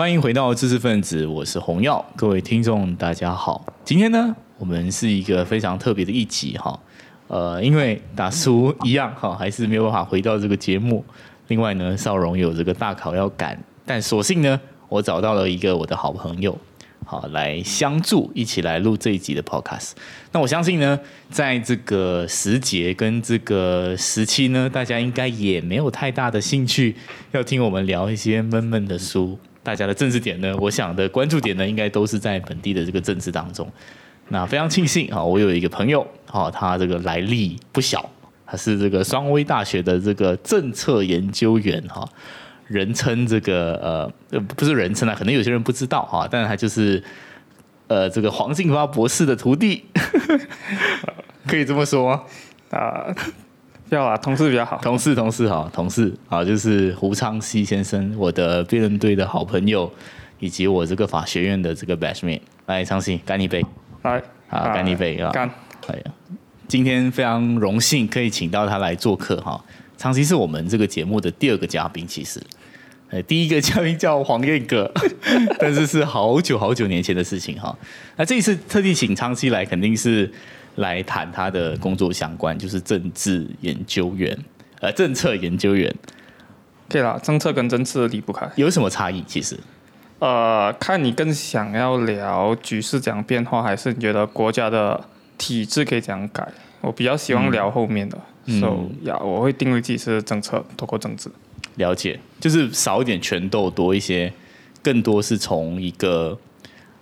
欢迎回到知识分子，我是洪耀，各位听众大家好。今天呢，我们是一个非常特别的一集哈，呃，因为大叔一样哈，还是没有办法回到这个节目。另外呢，少荣有这个大考要赶，但所幸呢，我找到了一个我的好朋友。好，来相助，一起来录这一集的 podcast。那我相信呢，在这个时节跟这个时期呢，大家应该也没有太大的兴趣要听我们聊一些闷闷的书。大家的政治点呢，我想的关注点呢，应该都是在本地的这个政治当中。那非常庆幸啊，我有一个朋友，啊，他这个来历不小，他是这个双威大学的这个政策研究员哈。人称这个呃不是人称啊，可能有些人不知道哈，但是他就是呃这个黄进发博士的徒弟，可以这么说？啊，要啊，同事比较好，同事同事好，同事啊，就是胡昌熙先生，我的辩论队的好朋友，以及我这个法学院的这个 batchmate，来昌熙干一杯，来啊干一杯啊。干，哎呀，今天非常荣幸可以请到他来做客哈，昌熙是我们这个节目的第二个嘉宾，其实。呃，第一个嘉宾叫黄燕哥，但是是好久好久年前的事情哈。那这一次特地请昌熙来，肯定是来谈他的工作相关，就是政治研究员，呃，政策研究员。对啦，政策跟政治离不开，有什么差异？其实，呃，看你更想要聊局势怎样变化，还是你觉得国家的体制可以怎样改？我比较希望聊后面的，所以呀，我会定位自己是政策，透过政治。了解，就是少一点拳斗，多一些，更多是从一个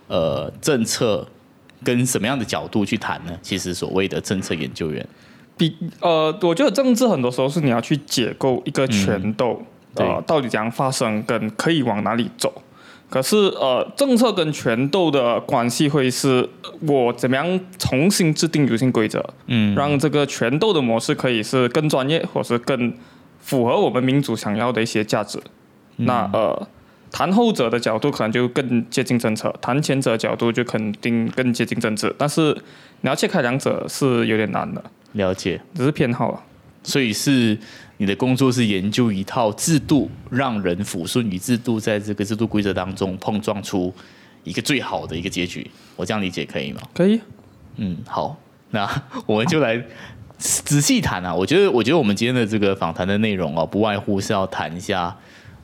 呃政策跟什么样的角度去谈呢？其实所谓的政策研究员，比呃，我觉得政治很多时候是你要去解构一个拳斗，呃，到底怎样发生，跟可以往哪里走。可是呃，政策跟权斗的关系会是我怎么样重新制定游戏规则，嗯，让这个权斗的模式可以是更专业，或是更。符合我们民主想要的一些价值，那呃，谈后者的角度可能就更接近政策，谈前者角度就肯定更接近政治。但是你要切开两者是有点难的。了解，只是偏好啊。所以是你的工作是研究一套制度，让人抚顺与制度在这个制度规则当中碰撞出一个最好的一个结局。我这样理解可以吗？可以。嗯，好，那 我们就来。仔细谈啊，我觉得，我觉得我们今天的这个访谈的内容哦，不外乎是要谈一下，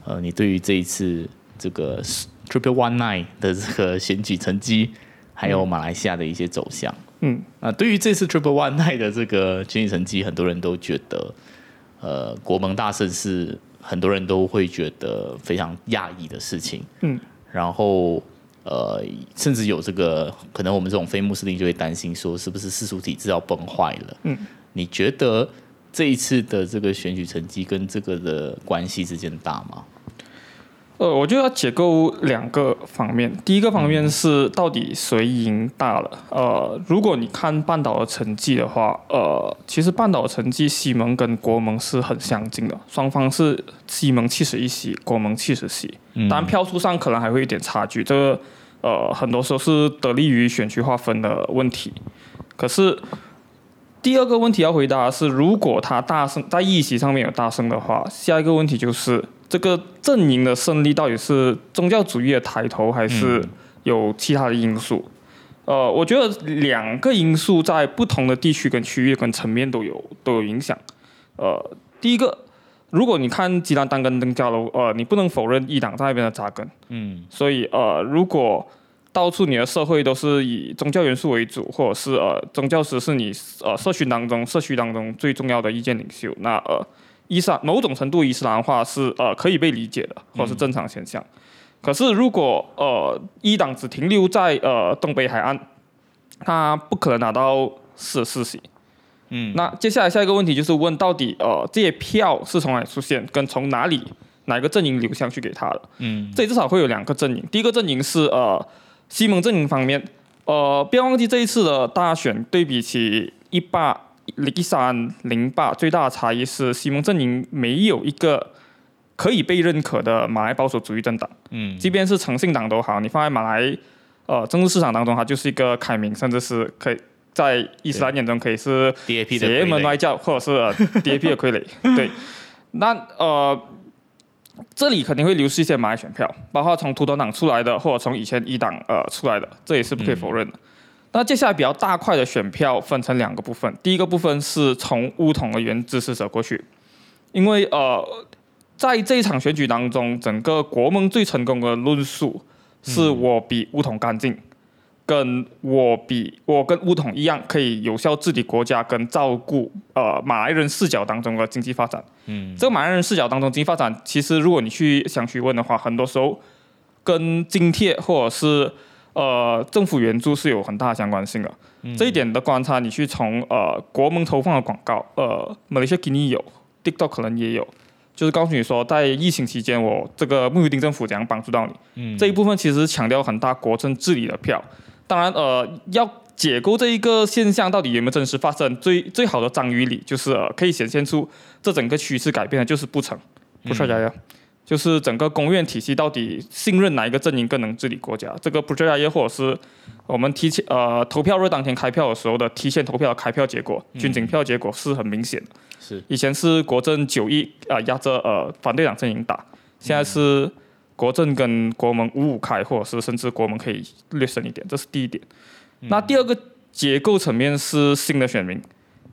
呃，你对于这一次这个 Triple One Nine 的这个选举成绩，还有马来西亚的一些走向。嗯，啊，对于这次 Triple One Nine 的这个选举成绩，很多人都觉得，呃，国盟大胜是很多人都会觉得非常讶异的事情。嗯，然后，呃，甚至有这个可能，我们这种非穆斯林就会担心说，是不是世俗体制要崩坏了？嗯。你觉得这一次的这个选举成绩跟这个的关系之间大吗？呃，我就要解构两个方面。第一个方面是到底谁赢大了？呃，如果你看半岛的成绩的话，呃，其实半岛成绩西蒙跟国盟是很相近的，双方是西蒙七十一席，国盟七十席。当然票数上可能还会有点差距，这个呃很多时候是得利于选区划分的问题。可是。第二个问题要回答是，如果他大胜在议席上面有大胜的话，下一个问题就是这个阵营的胜利到底是宗教主义的抬头，还是有其他的因素？呃，我觉得两个因素在不同的地区跟区域跟层面都有都有影响。呃，第一个，如果你看吉兰单根登加楼，呃，你不能否认一党在那边的扎根。嗯，所以呃，如果到处你的社会都是以宗教元素为主，或者是呃宗教师是你呃社群当中社区当中最重要的意见领袖。那呃伊斯兰某种程度伊斯兰化是呃可以被理解的，或者是正常现象。可是如果呃一党只停留在呃东北海岸，他不可能拿到四十四席。嗯，那接下来下一个问题就是问到底呃这些票是从哪里出现，跟从哪里哪个阵营流向去给他的？嗯，这里至少会有两个阵营，第一个阵营是呃。西蒙阵营方面，呃，不要忘记这一次的大选对比起一八零三零八，最大的差异是西蒙阵营没有一个可以被认可的马来保守主义政党。嗯，即便是诚信党都好，你放在马来呃政治市场当中，它就是一个开明，甚至是可以在伊斯兰眼中可以是邪门外教，或者是 DAP 的傀儡。对，那呃。这里肯定会流失一些马来选票，包括从土团党出来的，或者从以前一党呃出来的，这也是不可以否认的。那接下来比较大块的选票分成两个部分，第一个部分是从乌统的原支持者过去，因为呃，在这一场选举当中，整个国盟最成功的论述是我比乌统干净，跟我比我跟乌统一样可以有效治理国家跟照顾呃马来人视角当中的经济发展。嗯，这个马来人视角当中经济发展，其实如果你去想去问的话，很多时候跟津贴或者是呃政府援助是有很大相关性的。这一点的观察，你去从呃国盟投放的广告，呃马来西亚给你有，TikTok 可能也有，就是告诉你说，在疫情期间，我这个穆尤丁政府怎样帮助到你。嗯这一部分其实强调很大国政治理的票。当然，呃，要解构这一个现象到底有没有真实发生，最最好的章鱼理就是、呃、可以显现出这整个趋势改变的就是不成，不是呀呀。就是整个公院体系到底信任哪一个阵营更能治理国家？这个不是业或者是我们提前呃投票日当天开票的时候的提前投票的开票结果、军警票结果是很明显的。是以前是国政九一啊压着呃反对党阵营打，现在是国政跟国盟五五开，或者是甚至国盟可以略胜一点，这是第一点。那第二个结构层面是新的选民，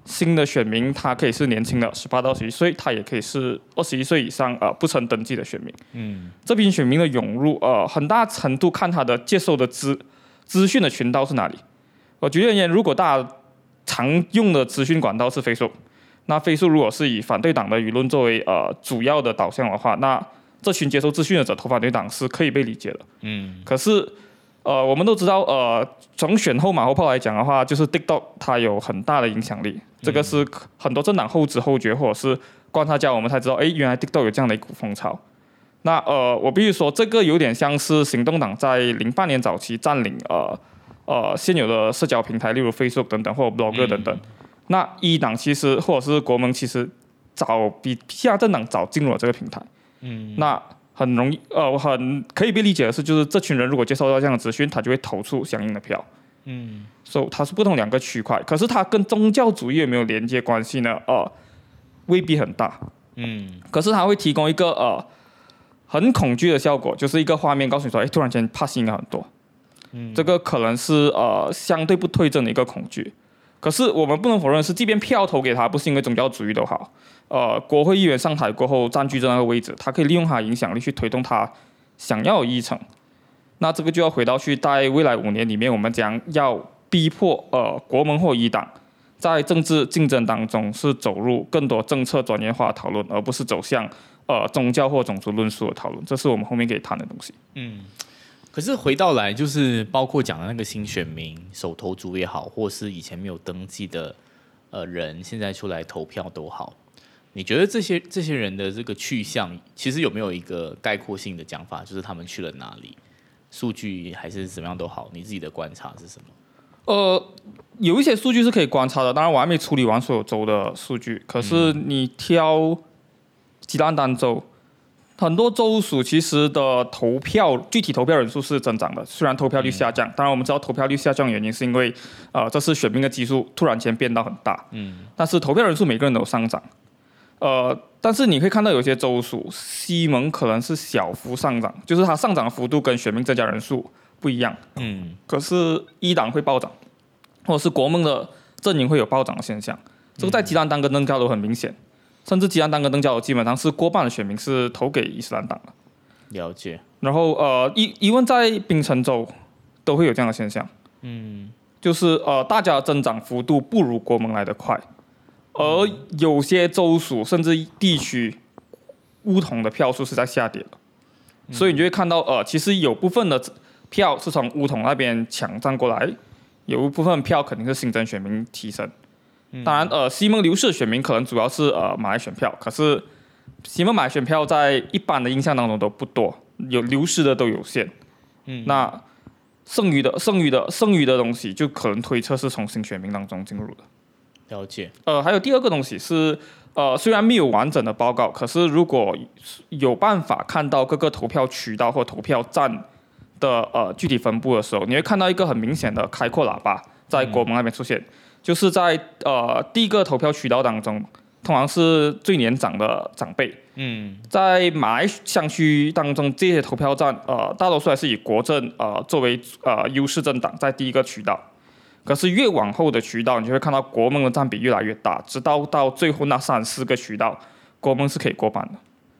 新的选民他可以是年轻的十八到十一岁，他也可以是二十一岁以上呃不曾登记的选民。嗯这批选民的涌入，呃，很大程度看他的接受的资资讯的渠道是哪里。我举例而言，如果大家常用的资讯管道是 Facebook，那 Facebook 如果是以反对党的舆论作为呃主要的导向的话，那这群接收资讯的者投反对党是可以被理解的。嗯可是，呃，我们都知道，呃，从选后马后炮来讲的话，就是 TikTok 它有很大的影响力，这个是很多政党后知后觉，或者是观察家我们才知道，哎，原来 TikTok 有这样的一股风潮。那呃，我必须说，这个有点像是行动党在零八年早期占领呃呃现有的社交平台，例如 Facebook 等等或者 Blogger 等等。那一党其实或者是国盟其实早比其他政党早进入了这个平台。嗯那很容易，呃，很可以被理解的是，就是这群人如果接收到这样的资讯，他就会投出相应的票。嗯所以它是不同两个区块，可是它跟宗教主义有没有连接关系呢？呃，未必很大。嗯可是它会提供一个呃很恐惧的效果，就是一个画面告诉你说，哎，突然间怕应该很多。嗯这个可能是呃相对不对症的一个恐惧。可是我们不能否认是，即便票投给他不是因为宗教主义都好，呃，国会议员上台过后占据这那个位置，他可以利用他影响力去推动他想要的议程。那这个就要回到去，在未来五年里面，我们将要逼迫呃国盟或一党在政治竞争当中是走入更多政策专业化讨论，而不是走向呃宗教或种族论述的讨论。这是我们后面可以谈的东西。嗯。可是回到来，就是包括讲的那个新选民、手头族也好，或是以前没有登记的呃人，现在出来投票都好，你觉得这些这些人的这个去向，其实有没有一个概括性的讲法，就是他们去了哪里？数据还是怎么样都好，你自己的观察是什么？呃，有一些数据是可以观察的，当然我还没处理完所有州的数据。可是你挑吉兰丹州，很多州属其实的投票具体投票人数是增长的，虽然投票率下降。当然我们知道投票率下降的原因是因为呃这次选民的基数突然间变到很大，嗯但是投票人数每个人都有上涨。呃，但是你会看到有些州属西蒙可能是小幅上涨，就是它上涨的幅度跟选民增加人数不一样。嗯可是一党会暴涨，或者是国盟的阵营会有暴涨的现象。这个在吉兰丹跟登加楼很明显，甚至吉兰丹跟登加楼基本上是过半的选民是投给伊斯兰党的。了解。然后呃，一一问在槟城州都会有这样的现象，嗯就是呃大家的增长幅度不如国盟来得快，而有些州属甚至地区乌统的票数是在下跌的，所以你就会看到呃，其实有部分的票是从乌统那边抢占过来，有一部分票肯定是新增选民提升。当然，呃，西蒙流失的选民可能主要是呃马来选票，可是西蒙马来选票在一般的印象当中都不多，有流失的都有限。嗯，那剩余的、剩余的、剩余的东西，就可能推测是从新选民当中进入的。了解。呃，还有第二个东西是，呃，虽然没有完整的报告，可是如果有办法看到各个投票渠道或投票站的呃具体分布的时候，你会看到一个很明显的开阔喇叭在国盟那边出现，就是在呃第一个投票渠道当中，通常是最年长的长辈，嗯在马来乡区当中，这些投票站，呃，大多数还是以国政呃作为呃优势政党在第一个渠道。可是越往后的渠道，你就会看到国盟的占比越来越大，直到到最后那三四个渠道，国盟是可以过半的。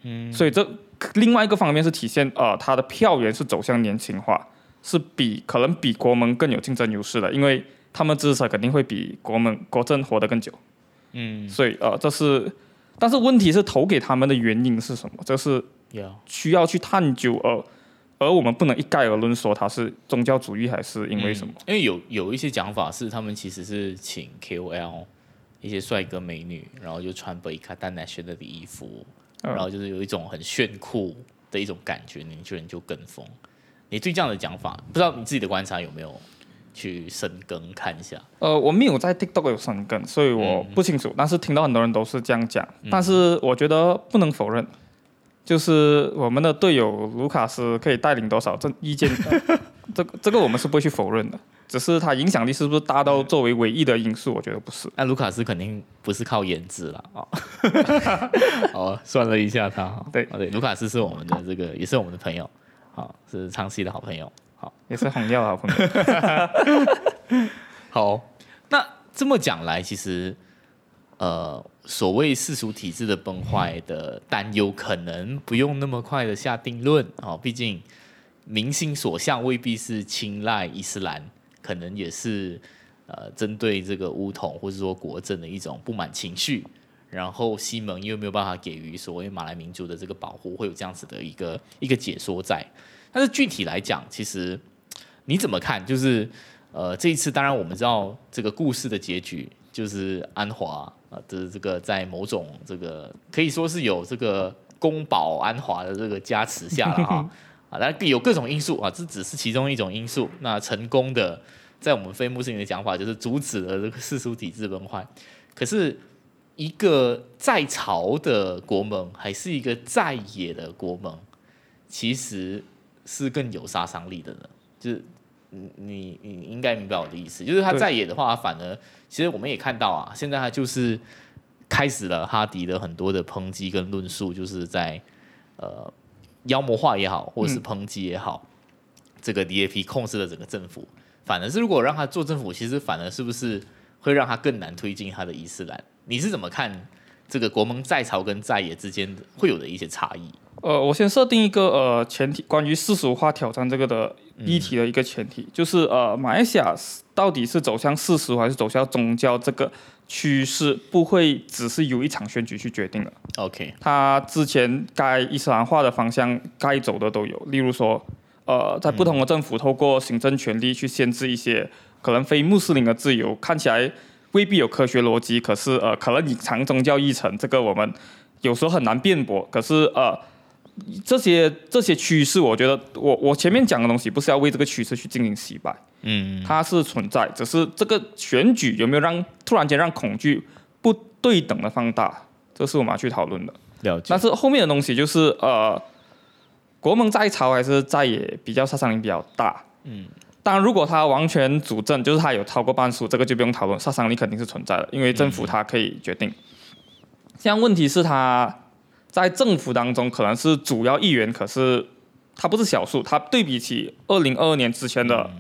嗯，所以这另外一个方面是体现呃它的票源是走向年轻化，是比可能比国盟更有竞争优势的，因为他们支持者肯定会比国盟国政活得更久。嗯，所以呃这是，但是问题是投给他们的原因是什么？这是要需要去探究，而而我们不能一概而论说他是宗教主义还是因为什么。嗯因为有有一些讲法是他们其实是请 KOL 一些帅哥美女，然后就穿 b 卡丹 national 的衣服，嗯然后就是有一种很炫酷的一种感觉，年轻人就跟风。你对这样的讲法，不知道你自己的观察有没有去深耕看一下？呃，我没有在 TikTok 有深耕，所以我不清楚。但是听到很多人都是这样讲，但是我觉得不能否认，就是我们的队友卢卡斯可以带领多少这意见，呃这个这个我们是不会去否认的。只是他影响力是不是大到作为唯一的因素？我觉得不是。那卢卡斯肯定不是靠颜值了啊。哦，算了一下他，对哦对，卢卡斯是我们的这个也是我们的朋友，好，是长期的好朋友。好，也是红药的好朋友。好，那这么讲来，其实呃，所谓世俗体制的崩坏的担忧，可能不用那么快的下定论哦。毕竟民心所向未必是青睐伊斯兰，可能也是呃针对这个巫统或者说国政的一种不满情绪。然后西蒙又没有办法给予所谓马来民族的这个保护，会有这样子的一个一个解说在。但是具体来讲，其实你怎么看？就是呃，这一次当然我们知道这个故事的结局就是安华啊的这个在某种这个可以说是有这个宫保安华的这个加持下了哈 啊，当然有各种因素啊，这只是其中一种因素。那成功的在我们非穆斯林的讲法，就是阻止了这个世俗体制崩坏。可是一个在朝的国盟，还是一个在野的国盟，其实是更有杀伤力的呢。就是你你你应该明白我的意思，就是他在野的话，反而其实我们也看到啊，现在他就是开始了哈迪的很多的抨击跟论述，就是在呃妖魔化也好，或者是抨击也好，这个 DAP 控制了整个政府。反而是如果让他做政府，其实反而是不是会让他更难推进他的伊斯兰？你是怎么看这个国盟在朝跟在野之间的会有的一些差异？呃，我先设定一个呃前提，关于世俗化挑战这个的议题的一个前提，就是呃，马来西亚到底是走向世俗还是走向宗教这个趋势，不会只是由一场选举去决定的。OK，它之前该伊斯兰化的方向该走的都有，例如说，呃，在不同的政府透过行政权力去限制一些可能非穆斯林的自由，看起来未必有科学逻辑，可是呃，可能隐藏宗教议程，这个我们有时候很难辩驳。可是呃，这些这些趋势，我觉得我我前面讲的东西不是要为这个趋势去进行洗白，嗯，它是存在，只是这个选举有没有让突然间让恐惧不对等的放大，这是我们要去讨论的。了解但。是后面的东西就是呃，国盟在朝还是在野比较杀伤力比较大。嗯，当然如果他完全主政，就是他有超过半数，这个就不用讨论，杀伤力肯定是存在的，因为政府他可以决定。现在问题是他在政府当中可能是主要议员，可是他不是少数，他对比起二零二二年之前的、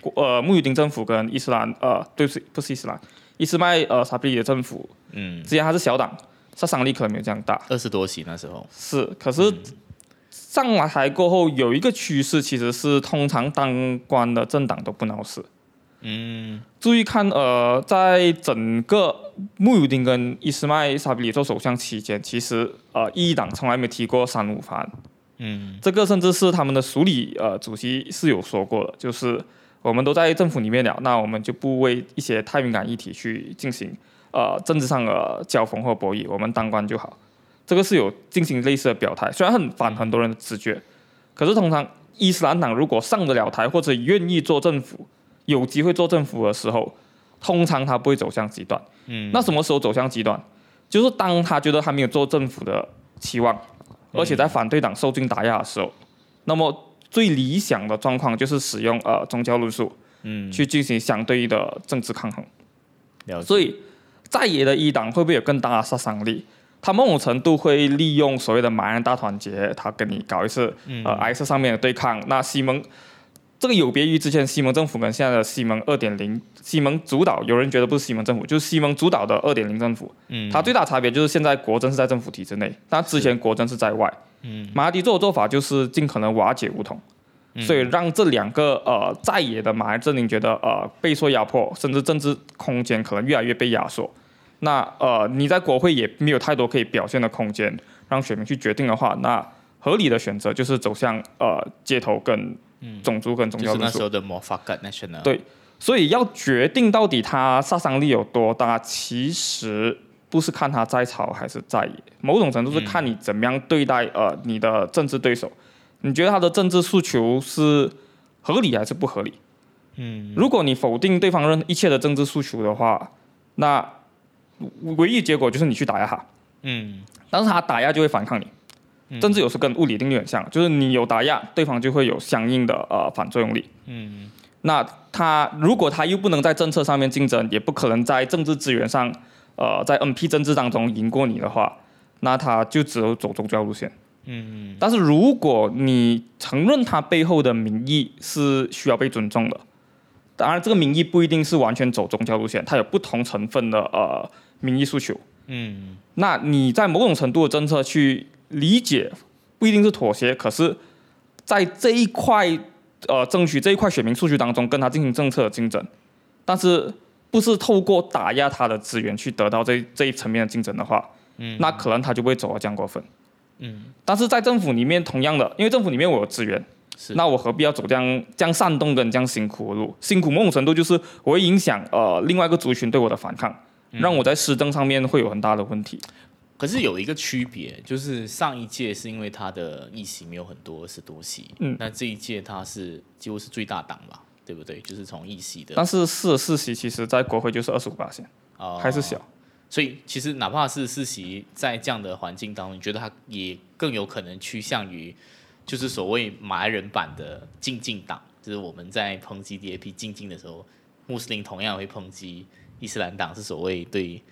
国呃穆尤丁政府跟伊斯兰呃对不起不是伊斯兰伊斯麦呃沙比里的政府嗯，之前他是小党，杀伤力可能没有这样大。二十多席那时候，是，可是上来台过后有一个趋势，其实是通常当官的政党都不闹事。嗯注意看，呃，在整个穆尤丁跟伊斯迈沙比里做首相期间，其实呃，一党从来没提过三五法案。嗯这个甚至是他们的署理呃主席是有说过的，就是我们都在政府里面了，那我们就不为一些太敏感议题去进行呃政治上的交锋或博弈，我们当官就好。这个是有进行类似的表态，虽然很反很多人的直觉，可是通常伊斯兰党如果上得了台或者愿意做政府，有机会做政府的时候，通常他不会走向极端。嗯，那什么时候走向极端？就是当他觉得他没有做政府的期望，而且在反对党受尽打压的时候，那么最理想的状况就是使用呃宗教论述嗯去进行相对的政治抗衡。所以在野的一党会不会有更大的杀伤力？他某种程度会利用所谓的马人大团结，他跟你搞一次嗯呃 I 色上面的对抗。那西蒙这个有别于之前西蒙政府跟现在的西蒙二点零，西蒙主导，有人觉得不是西蒙政府，就是西蒙主导的二点零政府。嗯它最大差别就是现在国政是在政府体制内，但之前国政是在外。嗯马哈迪做的做法就是尽可能瓦解乌统，嗯所以让这两个呃在野的马来阵营觉得呃备受压迫，甚至政治空间可能越来越被压缩。那呃你在国会也没有太多可以表现的空间，让选民去决定的话，那合理的选择就是走向呃街头跟种族跟宗就是教。对所以要决定到底他杀伤力有多大，其实不是看他在朝还是在野，某种程度是看你怎么样对待呃你的政治对手。你觉得他的政治诉求是合理还是不合理？嗯，如果你否定对方任一切的政治诉求的话，那唯一结果就是你去打压他，嗯但是他打压就会反抗你。政治有时跟物理定律很像，就是你有打压，对方就会有相应的呃反作用力。嗯那他如果他又不能在政策上面竞争，也不可能在政治资源上，呃，在 NP 政治当中赢过你的话，那他就只有走宗教路线。嗯但是如果你承认他背后的民意是需要被尊重的，当然这个民意不一定是完全走宗教路线，它有不同成分的呃民意诉求。嗯那你在某种程度的政策去理解，不一定是妥协，可是，在这一块呃争取这一块选民数据当中，跟他进行政策的竞争，但是不是透过打压他的资源去得到这这一层面的竞争的话，嗯那可能他就不会走到这样过分。嗯，但是在政府里面，同样的，因为政府里面我有资源，是那我何必要走这样这样煽动跟这样辛苦的路？辛苦某种程度就是我会影响呃另外一个族群对我的反抗，让我在施政上面会有很大的问题。可是有一个区别，就是上一届是因为他的议席没有很多，是多席，嗯那这一届他是几乎是最大党吧，对不对？就是从议席的但是四十四席其实在国会就是二十五八线，哦还是小。所以其实哪怕是四席，在这样的环境当中，你觉得他也更有可能趋向于，就是所谓马来人版的进进党，就是我们在抨击 DAP 进进的时候，穆斯林同样会抨击伊斯兰党是所谓对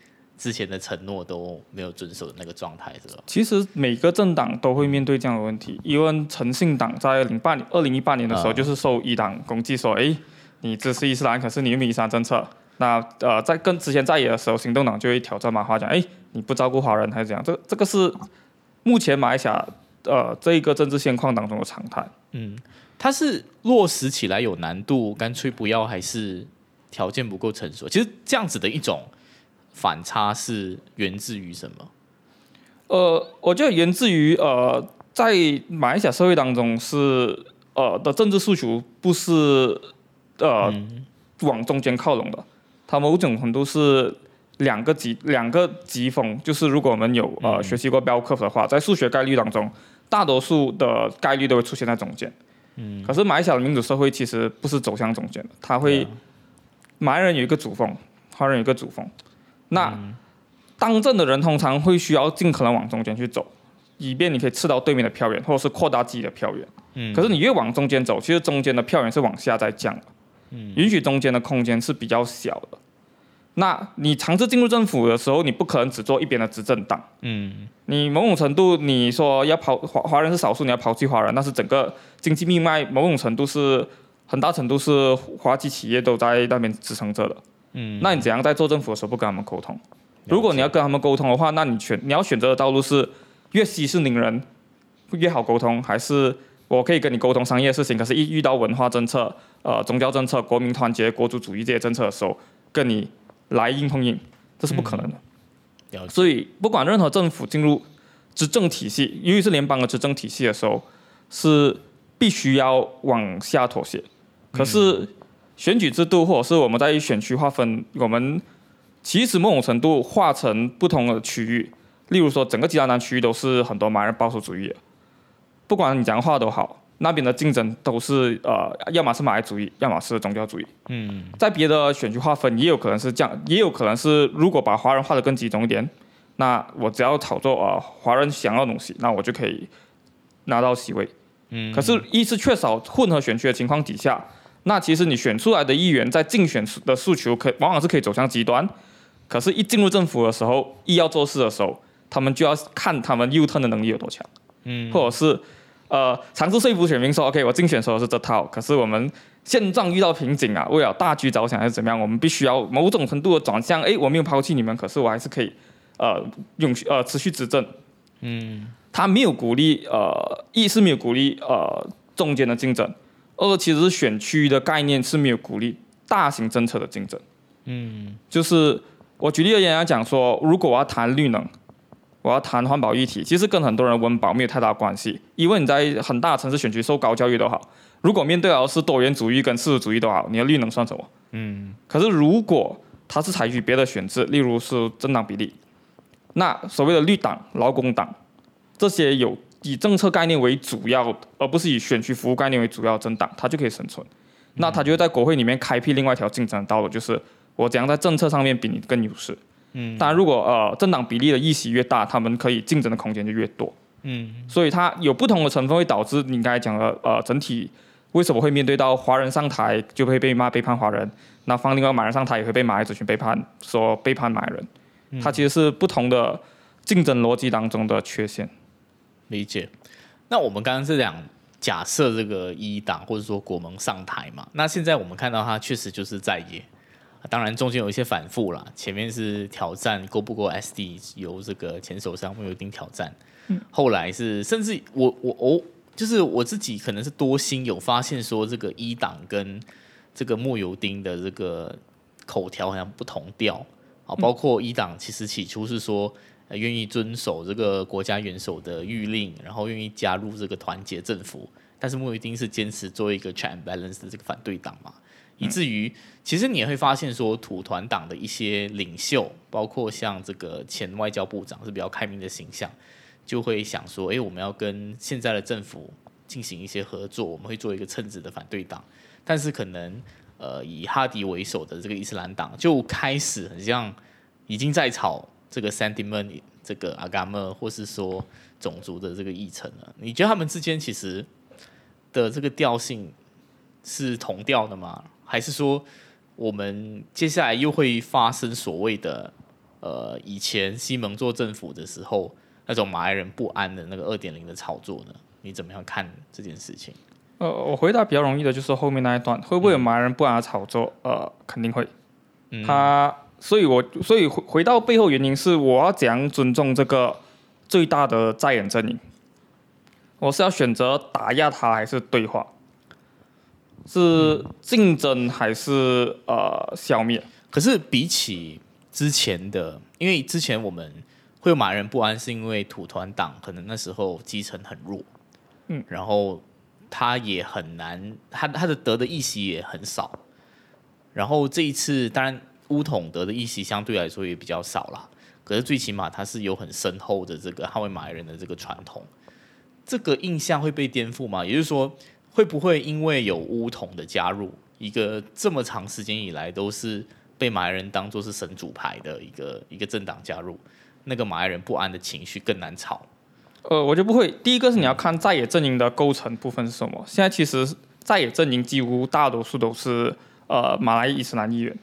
之前的承诺都没有遵守的那个状态，是吧？其实每个政党都会面对这样的问题，因为诚信党在零八年、二零一八年的时候，嗯就是受一党攻击说，诶，你支持伊斯兰，可是你又伊斯兰政策。那呃，在跟之前在野的时候，行动党就会挑战马华讲，诶，你不照顾华人还是怎样？这这个是目前马来西亚呃这一个政治现况当中的常态。嗯，它是落实起来有难度，干脆不要，还是条件不够成熟？其实这样子的一种反差是源自于什么？呃，我觉得源自于呃，在马来西亚社会当中是呃的政治诉求不是呃、往中间靠拢的，它某种程度是两个极两个极峰，就是如果我们有呃学习过标课的话，在数学概率当中，大多数的概率都会出现在中间。嗯，可是马来西亚的民主社会其实不是走向中间的，它会、马来人有一个主峰，华人有一个主峰，那。当政的人通常会需要尽可能往中间去走，以便你可以吃到对面的票源，或者是扩大自己的票源。嗯可是你越往中间走，其实中间的票源是往下在降的，嗯允许中间的空间是比较小的。那你尝试进入政府的时候，你不可能只做一边的执政党。嗯你某种程度，你说要抛华华人是少数，你要抛弃华人，但是整个经济命脉某种程度是很大程度是华籍企业都在那边支撑着的。嗯，那你怎样在做政府的时候不跟他们沟通？如果你要跟他们沟通的话，那你选你要选择的道路是越息事宁人越好沟通，还是我可以跟你沟通商业事情，可是一遇到文化政策、呃宗教政策、国民团结、国族主义这些政策的时候，跟你来硬碰硬，这是不可能的。所以不管任何政府进入执政体系，尤其是联邦的执政体系的时候，是必须要往下妥协。可是选举制度或者是我们在选区划分，我们其实某种程度划成不同的区域，例如说整个吉兰丹区域都是很多马来人保守主义的，不管你讲话都好，那边的竞争都是呃，要么是马来主义，要么是宗教主义。嗯在别的选区划分，也有可能是这样，也有可能是如果把华人划得更集中一点，那我只要炒作呃华人想要的东西，那我就可以拿到席位。嗯，可是，一是缺少混合选区的情况底下，那其实你选出来的议员在竞选的诉求可往往是可以走向极端，可是，一进入政府的时候，一要做事的时候，他们就要看他们 U turn 的能力有多强，嗯，或者是呃尝试说服选民说，OK，我竞选说的是这套，可是我们现状遇到瓶颈啊，为了大局着想还是怎么样，我们必须要某种程度的转向，诶，我没有抛弃你们，可是我还是可以呃永续呃持续执政，嗯。他没有鼓励呃一是没有鼓励呃中间的竞争，二其实是选区的概念是没有鼓励大型政策的竞争。嗯就是我举例而言来讲说，如果我要谈绿能，我要谈环保议题，其实跟很多人温饱没有太大关系，因为你在很大城市选区受高教育都好，如果面对的是多元主义跟世俗主义都好，你的绿能算什么？嗯可是如果它是采取别的选制，例如是政党比例，那所谓的绿党、劳工党这些有以政策概念为主要，而不是以选区服务概念为主要政党，它就可以生存。那它就会在国会里面开辟另外一条竞争的道路，就是我怎样在政策上面比你更优势。嗯当然，如果呃政党比例的议席越大，他们可以竞争的空间就越多。嗯所以它有不同的成分，会导致你刚才讲的呃整体为什么会面对到华人上台就会被骂背叛华人，那放另外马人上台也会被马来族群背叛，说背叛马来人，它其实是不同的竞争逻辑当中的缺陷。理解。那我们刚刚是讲假设这个一党或者说国盟上台嘛，那现在我们看到他确实就是在野，当然中间有一些反复啦，前面是挑战够不够 SD 由这个前首相穆尤丁挑战，后来是甚至我我我就是我自己可能是多心有发现说这个一党跟这个莫尤丁的这个口条好像不同调啊，包括一党其实起初是说。呃愿意遵守这个国家元首的谕令，然后愿意加入这个团结政府，但是穆一丁是坚持做一个 check and balance 的这个反对党嘛，以至于其实你也会发现说，土团党的一些领袖，包括像这个前外交部长是比较开明的形象，就会想说，诶，我们要跟现在的政府进行一些合作，我们会做一个称职的反对党，但是可能呃以哈迪为首的这个伊斯兰党就开始很像已经在吵这个 sentiment 这个阿嘎莫，或是说种族的这个议程呢。你觉得他们之间其实的这个调性是同调的吗？还是说我们接下来又会发生所谓的呃以前西蒙做政府的时候那种马来人不安的那个二点零的炒作呢？你怎么样看这件事情？呃，我回答比较容易的就是后面那一段，会不会有马来人不安的炒作？呃，肯定会。嗯他，所以我所以回回到背后原因是，我要怎样尊重这个最大的在野阵营？我是要选择打压他，还是对话？是竞争还是呃消灭？可是比起之前的，因为之前我们会有马人不安，是因为土团党可能那时候基层很弱，嗯，然后他也很难，他他的得的议席也很少，然后这一次当然乌统得的议席相对来说也比较少啦，可是最起码他是有很深厚的这个捍卫马来人的这个传统，这个印象会被颠覆吗？也就是说，会不会因为有乌统的加入，一个这么长时间以来都是被马来人当做是神主牌的一个一个政党加入，那个马来人不安的情绪更难炒？呃，我觉得不会。第一个是你要看在野阵营的构成部分是什么。现在其实在野阵营几乎大多数都是呃马来伊斯兰议员。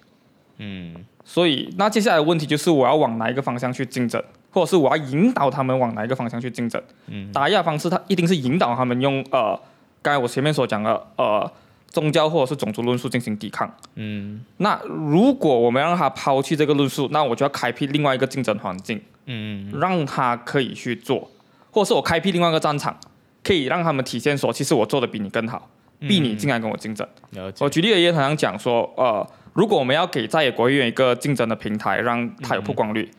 嗯所以，那接下来的问题就是我要往哪一个方向去竞争，或者是我要引导他们往哪一个方向去竞争。嗯打压方式，它一定是引导他们用呃，刚才我前面所讲的呃宗教或者是种族论述进行抵抗。嗯那如果我们让他抛弃这个论述，那我就要开辟另外一个竞争环境，嗯让他可以去做，或者是我开辟另外一个战场，可以让他们体现说，其实我做的比你更好，逼你进来跟我竞争。我举例而言，常常讲说，呃，如果我们要给在野国会议员一个竞争的平台，让他有曝光率，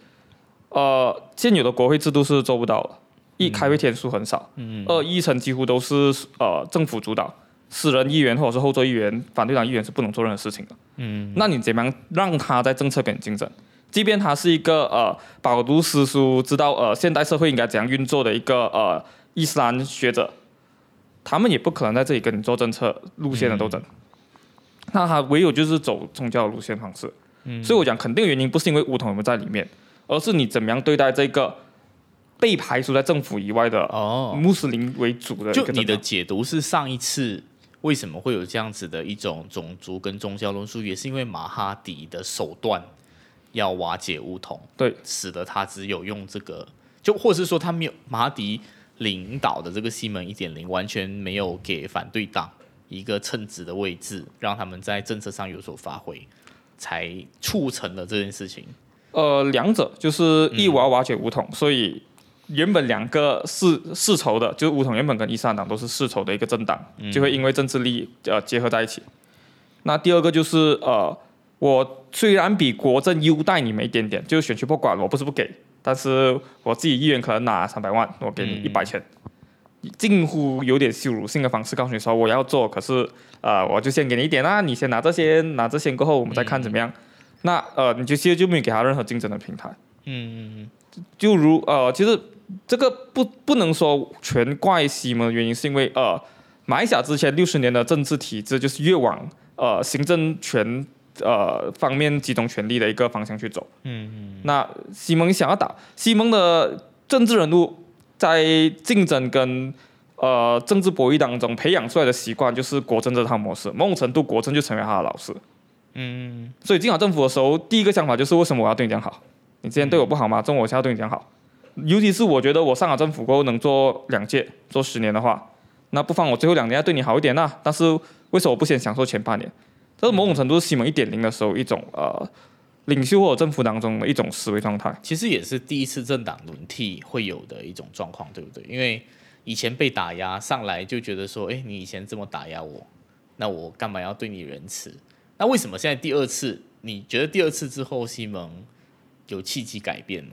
呃，现有的国会制度是做不到的。一开会天数很少，嗯二议程几乎都是呃政府主导，私人议员或者是后座议员、反对党议员是不能做任何事情的。嗯那你怎么样让他在政策跟你竞争？即便他是一个呃饱读诗书，知道呃现代社会应该怎样运作的一个呃伊斯兰学者，他们也不可能在这里跟你做政策路线的斗争。那他唯有就是走宗教路线方式。嗯。所以我讲肯定原因不是因为巫统有没有在里面，而是你怎么样对待这个被排除在政府以外的哦，穆斯林为主的一就你的解读是上一次为什么会有这样子的一种种族跟宗教论述，也是因为马哈迪的手段要瓦解乌统，对，使得他只有用这个就或是说他没有马哈迪领导的这个西门一点零完全没有给反对党一个称职的位置，让他们在政策上有所发挥，才促成了这件事情。呃，两者就是一娃瓦解梧桐，所以原本两个世世仇的，就是五统原本跟伊斯兰党都是世仇的一个政党，就会因为政治利益呃结合在一起。那第二个就是呃，我虽然比国政优待你们一点点，就是选区不管，我不是不给，但是我自己议员可能拿三百万，我给你一百千，近乎有点羞辱性的方式告诉你说我要做，可是呃我就先给你一点啦，你先拿这些，拿这些过后我们再看怎么样。那呃，你就其实就没有给他任何竞争的平台。嗯，就如呃，其实这个不不能说全怪西蒙的原因，是因为呃，马来西亚之前六十年的政治体制就是越往呃行政权呃方面集中权力的一个方向去走。嗯嗯，那西蒙想要打西蒙的政治人物在竞争跟呃政治博弈当中培养出来的习惯，就是国政这套模式。某种程度，国政就成为他的老师。嗯，所以进好政府的时候，第一个想法就是为什么我要对你讲好？你之前对我不好吗？中我现在对你讲好。尤其是我觉得我上了政府过后能做两届，做十年的话，那不妨我最后两年要对你好一点呐。但是为什么我不先享受前半年？这是某种程度是西蒙一点零的时候一种呃领袖或者政府当中的一种思维状态。其实也是第一次政党轮替会有的一种状况，对不对？因为以前被打压上来就觉得说，哎，你以前这么打压我，那我干嘛要对你仁慈？那为什么现在第二次？你觉得第二次之后，西蒙有契机改变吗？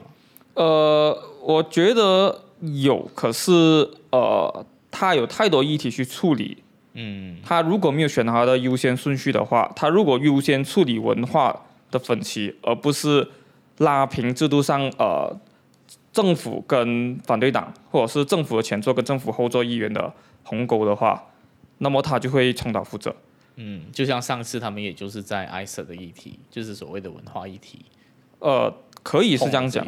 呃，我觉得有，可是呃，他有太多议题去处理。嗯，他如果没有选他的优先顺序的话，他如果优先处理文化的分歧，而不是拉平制度上呃政府跟反对党，或者是政府的前座跟政府后座议员的鸿沟的话，那么他就会重蹈覆辙。嗯，就像上次他们也就是在 ISA 的议题，就是所谓的文化议题，呃，可以是这样讲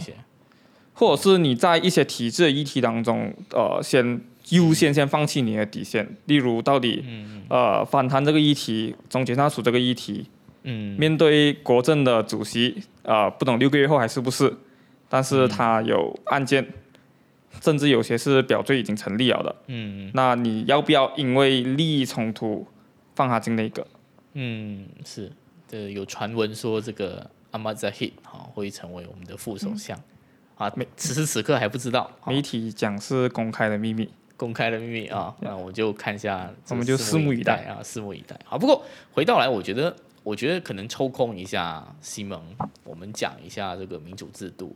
或者是你在一些体制的议题当中，呃，先优先先放弃你的底线，例如到底呃反弹这个议题，总检察署这个议题，嗯面对国政的主席，呃，不懂六个月后还是不是？但是他有案件，甚至有些是表罪已经成立了的。嗯那你要不要因为利益冲突放他进那个？嗯，是的，有传闻说这个 Ahmad Zahid 哈会成为我们的副首相。啊，没此时此刻还不知道，媒体讲是公开的秘密。公开的秘密啊，那我就看一下，我们就拭目以待啊，拭目以待。好，不过回到来，我觉得，我觉得可能抽空一下西蒙，我们讲一下这个民主制度。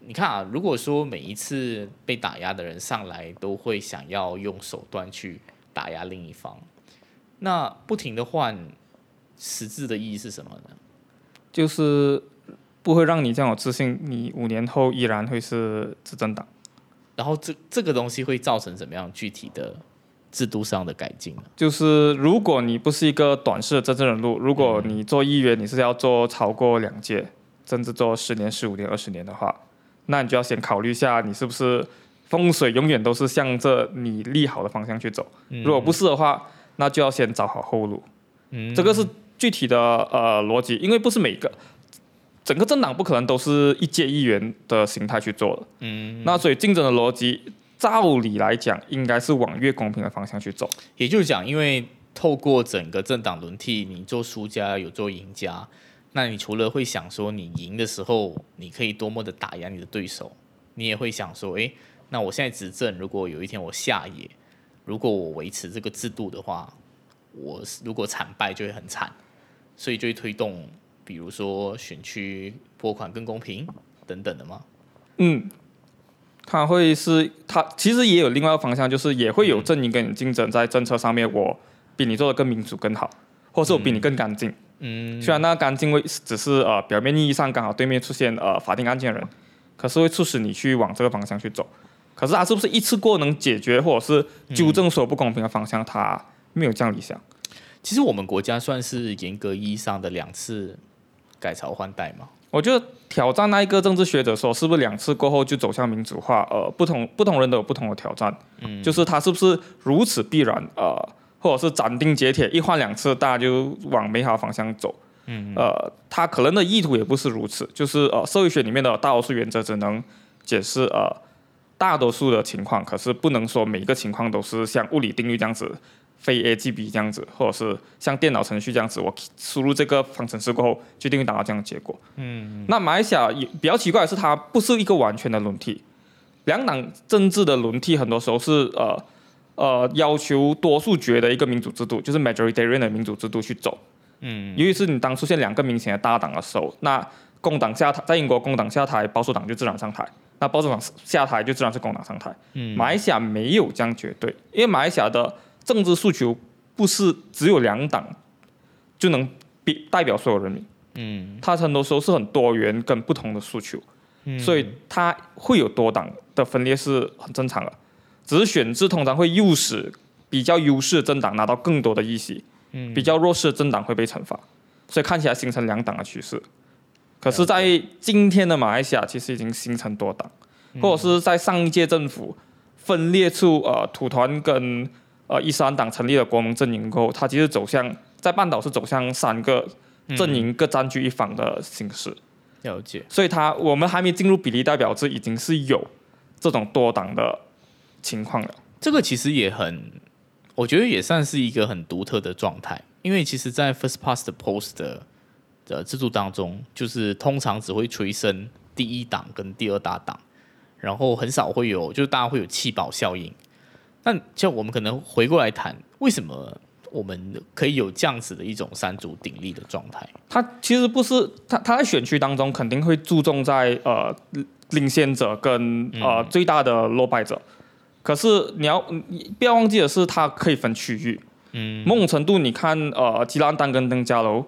你看啊，如果说每一次被打压的人上来都会想要用手段去打压另一方，那不停的换，实质的意义是什么呢？就是不会让你这样有自信，你五年后依然会是执政党。然后这这个东西会造成怎么样具体的制度上的改进呢？就是如果你不是一个短视的政治人物，如果你做议员，你是要做超过两届，甚至做十年、十五年、二十年的话，那你就要先考虑一下，你是不是风水永远都是向着你利好的方向去走。如果不是的话，那就要先找好后路。嗯这个是具体的呃逻辑，因为不是每个整个政党不可能都是一届议员的形态去做的。嗯，那所以竞争的逻辑，照理来讲，应该是往越公平的方向去走。也就是讲，因为透过整个政党轮替，你做输家有做赢家，那你除了会想说你赢的时候你可以多么的打压你的对手，你也会想说，诶，那我现在执政，如果有一天我下野，如果我维持这个制度的话，我如果惨败就会很惨，所以就会推动，比如说选区拨款更公平等等的吗？嗯，它会是它其实也有另外一个方向，就是也会有阵营跟你竞争，在政策上面我比你做的更民主更好，或者是我比你更干净。嗯，虽然那个干净会只是呃表面意义上刚好对面出现呃法定案件人，可是会促使你去往这个方向去走。可是它是不是一次过能解决或者是纠正所有不公平的方向？它没有这样理想。其实我们国家算是严格意义上的两次改朝换代嘛。我觉得挑战那一个政治学者说，是不是两次过后就走向民主化？呃，不同不同人都有不同的挑战，嗯，就是他是不是如此必然？呃，或者是斩钉截铁，一换两次，大家就往美好方向走？嗯，呃，他可能的意图也不是如此，就是呃，社会学里面的大多数原则只能解释呃大多数的情况，可是不能说每一个情况都是像物理定律这样子，非 A 即 B 这样子，或者是像电脑程序这样子，我输入这个方程式过后，就一定会达到这样的结果。嗯，那马来西亚也比较奇怪的是，它不是一个完全的轮替，两党政治的轮替很多时候是呃呃要求多数决的一个民主制度，就是 majoritarian 的民主制度去走。嗯，尤其是你当出现两个明显的大党的时候，那工党下台，在英国工党下台，保守党就自然上台。那保守党下台就自然是工党上台。嗯，马来西亚没有这样绝对，因为马来西亚的政治诉求不是只有两党就能比代表所有人民。嗯，它很多时候是很多元跟不同的诉求，所以它会有多党的分裂是很正常的。只是选制通常会诱使比较优势的政党拿到更多的议席，嗯，比较弱势的政党会被惩罚，所以看起来形成两党的趋势。可是，在今天的马来西亚，其实已经形成多党，或者是在上一届政府分裂出呃土团跟呃伊斯兰党成立了国盟阵营后，它其实走向在半岛是走向三个阵营各占据一方的形式。了解。所以，它我们还没进入比例代表制，已经是有这种多党的情况了。这个其实也很，我觉得也算是一个很独特的状态，因为其实，在 first past post 的。的制度当中，就是通常只会催生第一档跟第二大档，然后很少会有，就是大家会有弃保效应。那就我们可能回过来谈，为什么我们可以有这样子的一种三足鼎立的状态？他其实不是他他在选区当中肯定会注重在呃领先者跟呃最大的落败者，可是你要不要忘记的是，它可以分区域。嗯，某种程度你看呃吉兰丹跟登嘉楼。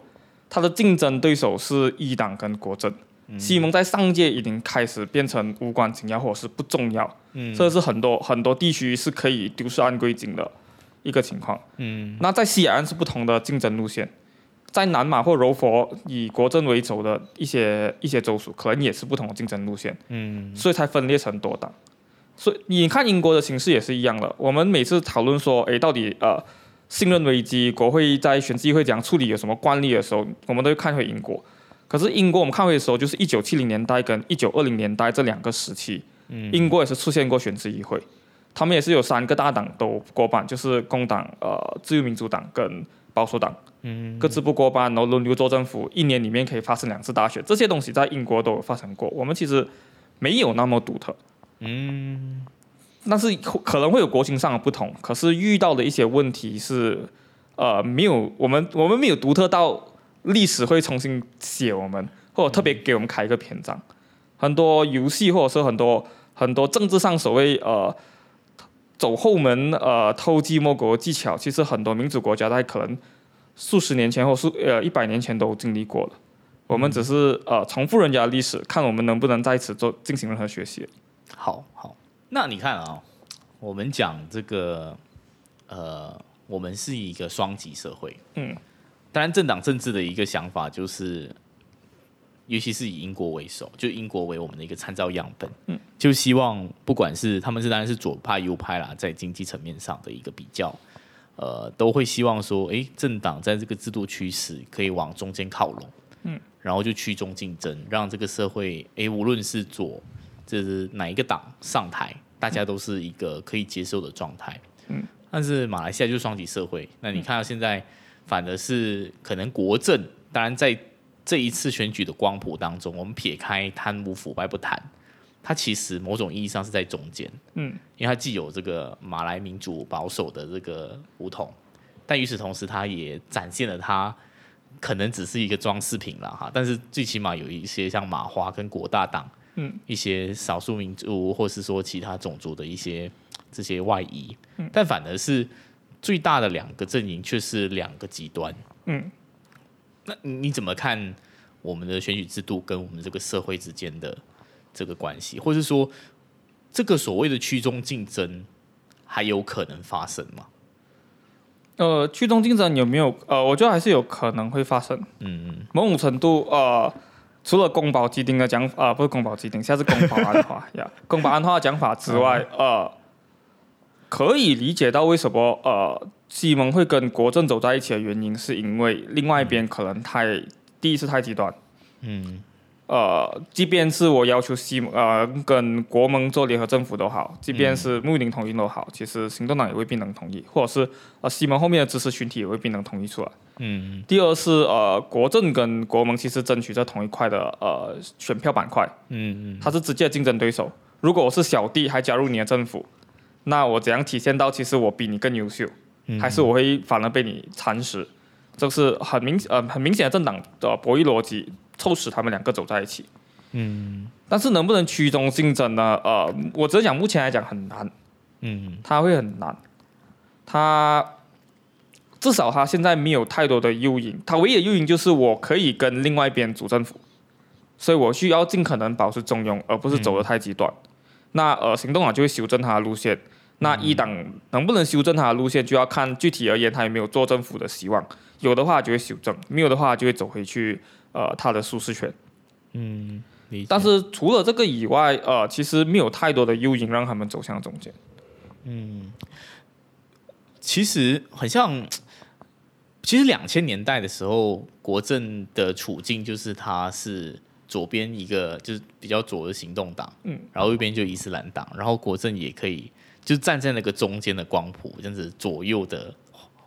他的竞争对手是一党跟国政，西蒙在上届已经开始变成无关紧要或者是不重要，嗯这是很多很多地区是可以丢失按规金的一个情况。嗯，那在西海岸是不同的竞争路线，在南马或柔佛以国政为轴的一些一些州属，可能也是不同的竞争路线。嗯，所以才分裂成多党。所以你看英国的形势也是一样的。我们每次讨论说，哎，到底呃。信任危机，国会在选议会怎样处理有什么惯例的时候，我们都会看回英国。可是英国我们看回的时候，就是一九七零年代跟一九二零年代这两个时期，英国也是出现过选制议会，他们也是有三个大党都过半，就是工党、呃自由民主党跟保守党，各自不过半，然后轮流做政府，一年里面可以发生两次大选，这些东西在英国都有发生过。我们其实没有那么独特。嗯。但是可能会有国情上的不同，可是遇到的一些问题是，呃，没有我们我们没有独特到历史会重新写我们，或者特别给我们开一个篇章。很多游戏或者是很多很多政治上所谓呃走后门呃偷鸡摸狗的技巧，其实很多民主国家在可能数十年前或数呃一百年前都经历过了。我们只是呃重复人家的历史，看我们能不能在此做进行任何学习。好好。那你看啊，我们讲这个，呃，我们是一个双极社会。嗯，当然政党政治的一个想法就是，尤其是以英国为首，就英国为我们的一个参照样本。嗯，就希望不管是他们是当然是左派右派啦，在经济层面上的一个比较，呃，都会希望说，哎，政党在这个制度趋势可以往中间靠拢。嗯，然后就趋中竞争，让这个社会，哎，无论是左。这是哪一个党上台，大家都是一个可以接受的状态。嗯，但是马来西亚就是双极社会。那你看到现在，反而是可能国政，当然在这一次选举的光谱当中，我们撇开贪污腐败不谈，它其实某种意义上是在中间。嗯，因为它既有这个马来民主保守的这个胡统，但与此同时，它也展现了它可能只是一个装饰品了哈。但是最起码有一些像马花跟国大党。嗯，一些少数民族或是说其他种族的一些这些外移，但反而是最大的两个阵营却是两个极端。嗯，那你怎么看我们的选举制度跟我们这个社会之间的这个关系，或是说这个所谓的区中竞争还有可能发生吗？呃，区中竞争有没有？呃，我觉得还是有可能会发生。嗯嗯，某种程度，呃。除了宫保鸡丁的讲法啊，不是宫保鸡丁，现在是公保安化 呀。宫保安化讲法之外，呃，可以理解到为什么呃西蒙会跟国政走在一起的原因，是因为另外一边可能太第一次太极端，嗯，呃，即便是我要求西呃跟国盟做联合政府都好，即便是穆林统一都好，其实行动党也未必能同意，或者是呃西蒙后面的支持群体也未必能同意出来。嗯。第二是呃国政跟国盟其实争取在同一块的呃选票板块，嗯嗯。它是直接的竞争对手。如果我是小弟还加入你的政府，那我怎样体现到其实我比你更优秀？嗯，还是我会反而被你蚕食？这是很明呃很明显的政党的博弈逻辑，促使他们两个走在一起。嗯但是能不能趋中竞争呢？呃，我只是讲目前来讲很难，嗯他会很难。他至少他现在没有太多的诱因，他唯一的诱因就是我可以跟另外一边组政府，所以我需要尽可能保持中庸，而不是走得太极端。那呃，行动党就会修正他的路线。那一党能不能修正它的路线，就要看具体而言，他有没有做政府的希望。有的话就会修正，没有的话就会走回去呃他的舒适圈。嗯，但是除了这个以外，呃，其实没有太多的诱因让他们走向中间。嗯其实很像，其实两千年代的时候，国政的处境就是他是左边一个就是比较左的行动党，嗯，然后右边就伊斯兰党，然后国政也可以就站在那个中间的光谱，这样子左右的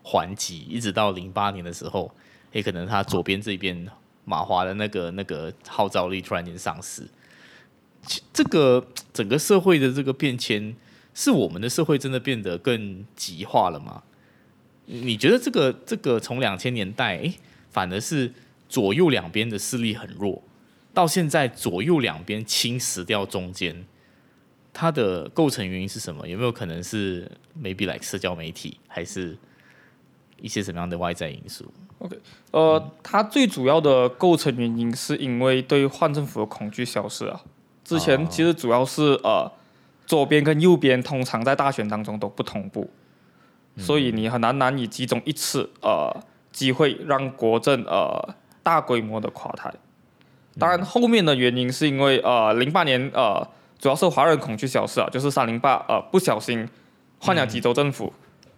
环极，一直到零八年的时候，也可能他左边这边马华的那个那个号召力突然间丧失。这个整个社会的这个变迁，是我们的社会真的变得更极化了吗？你觉得这个这个从两千年代，诶，反而是左右两边的势力很弱，到现在左右两边侵蚀掉中间，它的构成原因是什么？有没有可能是 maybe like 社交媒体，还是一些什么样的外在因素？OK，？呃，它最主要的构成原因是因为对换政府的恐惧消失啊。之哦前其实主要是呃，左边跟右边通常在大选当中都不同步，所以你很难难以集中一次呃机会让国政呃大规模的垮台。当然，后面的原因是因为呃零八年呃主要是华人恐惧消失啊，就是三零八呃不小心换了几州政府，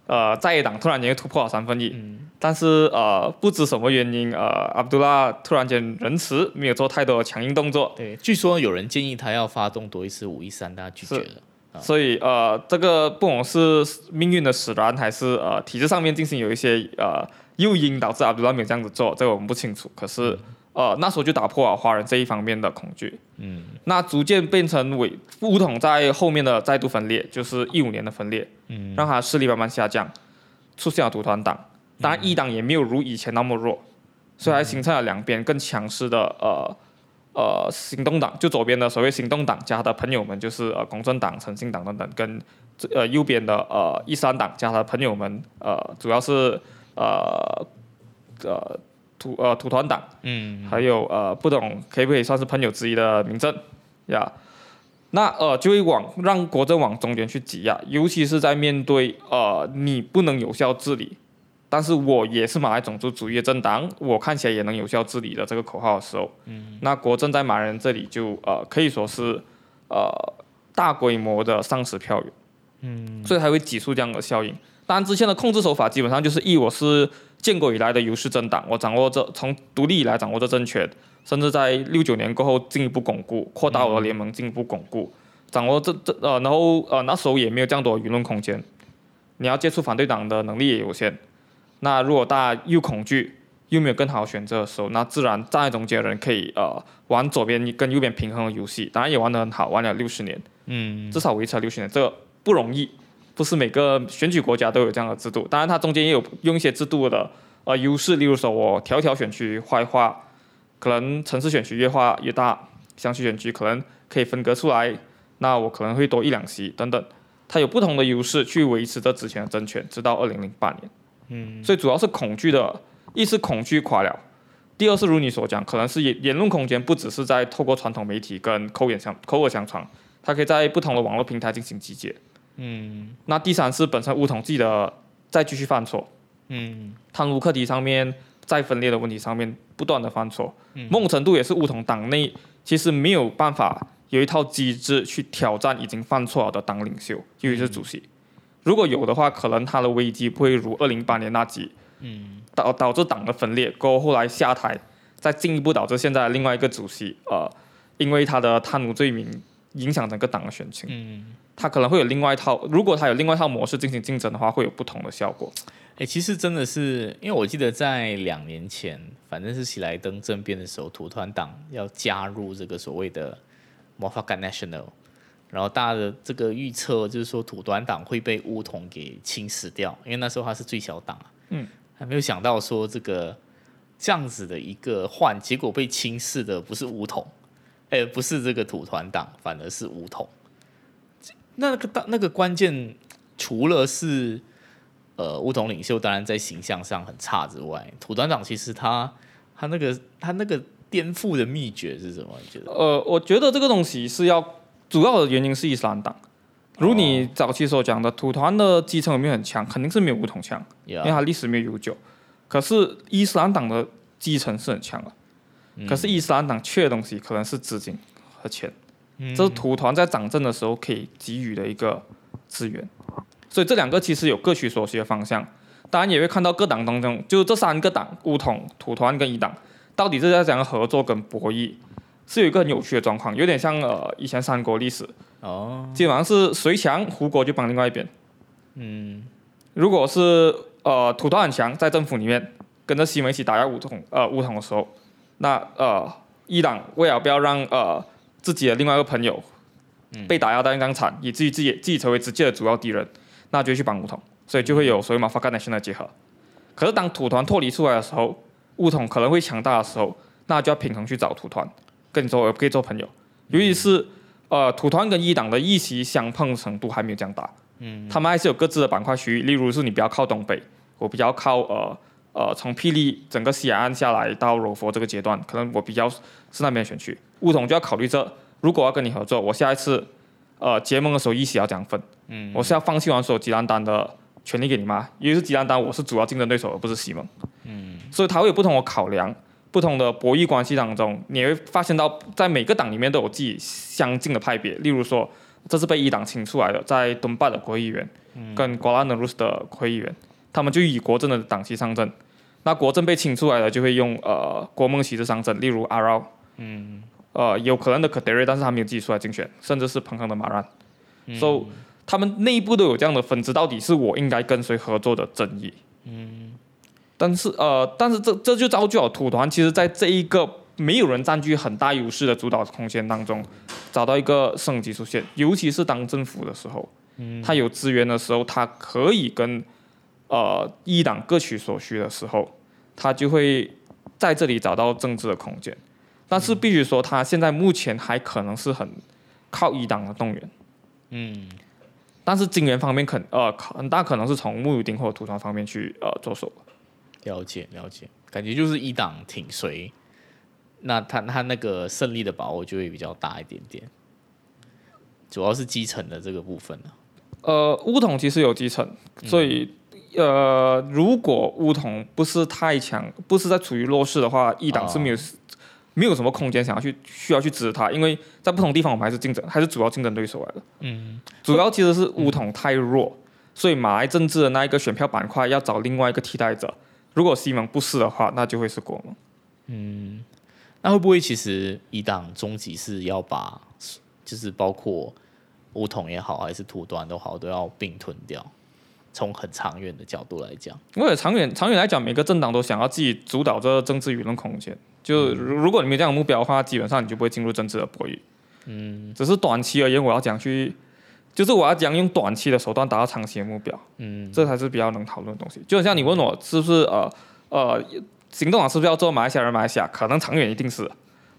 呃在野党突然间突破了三分一，但是呃，不知什么原因，呃，阿卜杜拉突然间仁慈，没有做太多的强硬动作，对，据说有人建议他要发动多一次五一三，大家拒绝了。所以呃，这个不管是命运的使然，还是呃体制上面进行有一些呃诱因导致阿卜杜拉没有这样子做，这个我们不清楚。可是呃那时候就打破了华人这一方面的恐惧，嗯。那逐渐变成为乌统在后面的再度分裂，就是一五年的分裂，嗯。让他势力慢慢下降，出现了独团党。当然，一党也没有如以前那么弱，所以还形成了两边更强势的呃呃行动党，就左边的所谓行动党加他的朋友们，就是呃公正党、诚信党等等，跟呃右边的呃一三党加他的朋友们，呃主要是呃呃土呃土团党。嗯还有呃不懂可不可以算是朋友之一的民政呀那呃就会往让国政往中间去挤压，尤其是在面对呃你不能有效治理，但是我也是马来种族主义的政党，我看起来也能有效治理的这个口号的时候，嗯，那国政在马来人这里就呃可以说是呃大规模的丧失票源，嗯，所以才会挤出这样的效应。当然，之前的控制手法基本上就是一我是建国以来的优势政党，我掌握着从独立以来掌握着政权，甚至在六九年过后进一步巩固，扩大我的联盟，进一步巩固，掌握这这呃，然后呃那时候也没有这样多舆论空间，你要接触反对党的能力也有限。那如果大家又恐惧又没有更好的选择的时候，那自然站在中间的人可以呃玩左边跟右边平衡的游戏，当然也玩得很好，玩了六十年，嗯至少维持了六十年，这个不容易，不是每个选举国家都有这样的制度。当然，它中间也有用一些制度的呃优势，例如说我条条选区划一划，可能城市选区越划越大，乡区选区可能可以分割出来，那我可能会多一两席等等，它有不同的优势去维持着之前的政权，直到二零零八年。嗯，所以主要是恐惧的，一是恐惧垮了。第二是如你所讲，可能是言言论空间不只是在透过传统媒体跟口眼相口耳相传，它可以在不同的网络平台进行集结。嗯。那第三是本身乌统自己的再继续犯错，嗯。贪污课题上面、再分裂的问题上面不断的犯错，某种程度也是乌统党内其实没有办法有一套机制去挑战已经犯错了的党领袖，尤其是主席。如果有的话，可能他的危机不会如二零八年那集，嗯。导导致党的分裂，过后后来下台，再进一步导致现在另外一个主席呃，因为他的贪污罪名影响整个党的选情，嗯，他可能会有另外一套，如果它有另外一套模式进行竞争的话，会有不同的效果。哎、其实真的是，因为我记得在两年前，反正是喜来登政变的时候，土团党要加入这个所谓的 m o f a k a National，然后大家的这个预测就是说土团党会被乌统给侵蚀掉，因为那时候他是最小党啊，嗯，还没有想到说这个这样子的一个换，结果被轻视的不是乌统，哎、不是这个土团党，反而是乌统。那个大那个关键，除了是呃乌统领袖，当然在形象上很差之外，土团长其实他他那个他那个颠覆的秘诀是什么？你觉得？呃，我觉得这个东西是要主要的原因是伊斯兰党。如你早期所讲的，土团的基层有没有很强？肯定是没有乌统强，因为它历史没有悠久。可是伊斯兰党的基层是很强的，可是伊斯兰党缺的东西可能是资金和钱，这是土团在掌政的时候可以给予的一个资源。所以这两个其实有各取所需的方向。当然也会看到各党当中，就这三个党，乌统、土团跟一党，到底是在讲合作跟博弈，是有一个很有趣的状况，有点像呃以前三国历史，哦，基本上是谁强，胡国就帮另外一边。嗯如果是呃土团很强，在政府里面跟着西门一起打压乌统呃乌统的时候，那呃一党为了不要让呃自己的另外一个朋友被打压到那样惨，以至于自己自己成为直接的主要敌人，那就去帮武统，所以就会有所谓马法干的现在结合。可是当土团脱离出来的时候，武统可能会强大的时候，那就要平衡去找土团，跟你说我可以做朋友，尤其是呃土团跟一党的一席相碰程度还没有这样大。嗯。他们还是有各自的板块区域，例如是你比较靠东北，我比较靠呃呃从霹雳整个西海岸下来到柔佛这个阶段，可能我比较是那边的选区。乌统就要考虑这，如果要跟你合作，我下一次呃结盟的时候一起要这样分，嗯，我是要放弃完所有吉兰丹的权利给你吗？因为是吉兰丹，我是主要竞争对手，而不是西盟，嗯，所以他会有不同的考量。不同的博弈关系当中，你会发现到在每个党里面都有自己相近的派别，例如说。这是被一党请出来的，在东巴的国会议员，跟瓜拉纳鲁斯的国会议员，他们就以国政的党旗上阵。那国政被请出来了，就会用呃国盟旗帜上阵，例如阿饶，嗯，呃有可能的可德瑞，但是他没有自己出来竞选，甚至是彭亨的马兰，所以他们内部都有这样的分支，到底是我应该跟谁合作的争议。嗯，但是呃，但是这这就造就了土团，其实在这一个没有人占据很大优势的主导空间当中。找到一个升级出现，尤其是当政府的时候，嗯，他有资源的时候，他可以跟呃一党各取所需的时候，他就会在这里找到政治的空间。但是必须说，他现在目前还可能是很靠一党的动员，嗯，但是金元方面肯呃很大可能是从穆鲁丁或者土团方面去呃着手。了解了解，感觉就是一党挺谁。那他他那个胜利的把握就会比较大一点点，主要是基层的这个部分呢、呃，乌统其实有基层，所以、呃，如果乌统不是太强，不是在处于弱势的话，一党是没有、没有什么空间想要去需要去支持他，因为在不同地方我们还是竞争，还是主要竞争对手来的。嗯，主要其实是乌统太弱，所以马来政治的那一个选票板块要找另外一个替代者。如果西蒙不是的话，那就会是国盟。嗯那会不会其实一党终极是要把，就是包括乌统也好，还是土端都好，都要并吞掉？从很长远的角度来讲，因为长远长远来讲，每个政党都想要自己主导这个政治舆论空间。就如如果你没有这样的目标的话，基本上你就不会进入政治的博弈。嗯，只是短期而言，我要讲去，就是我要讲用短期的手段达到长期的目标。嗯，这才是比较能讨论的东西。就好像你问我是不是呃呃，行动党是不是要做马来西亚人马来西亚？可能长远一定是，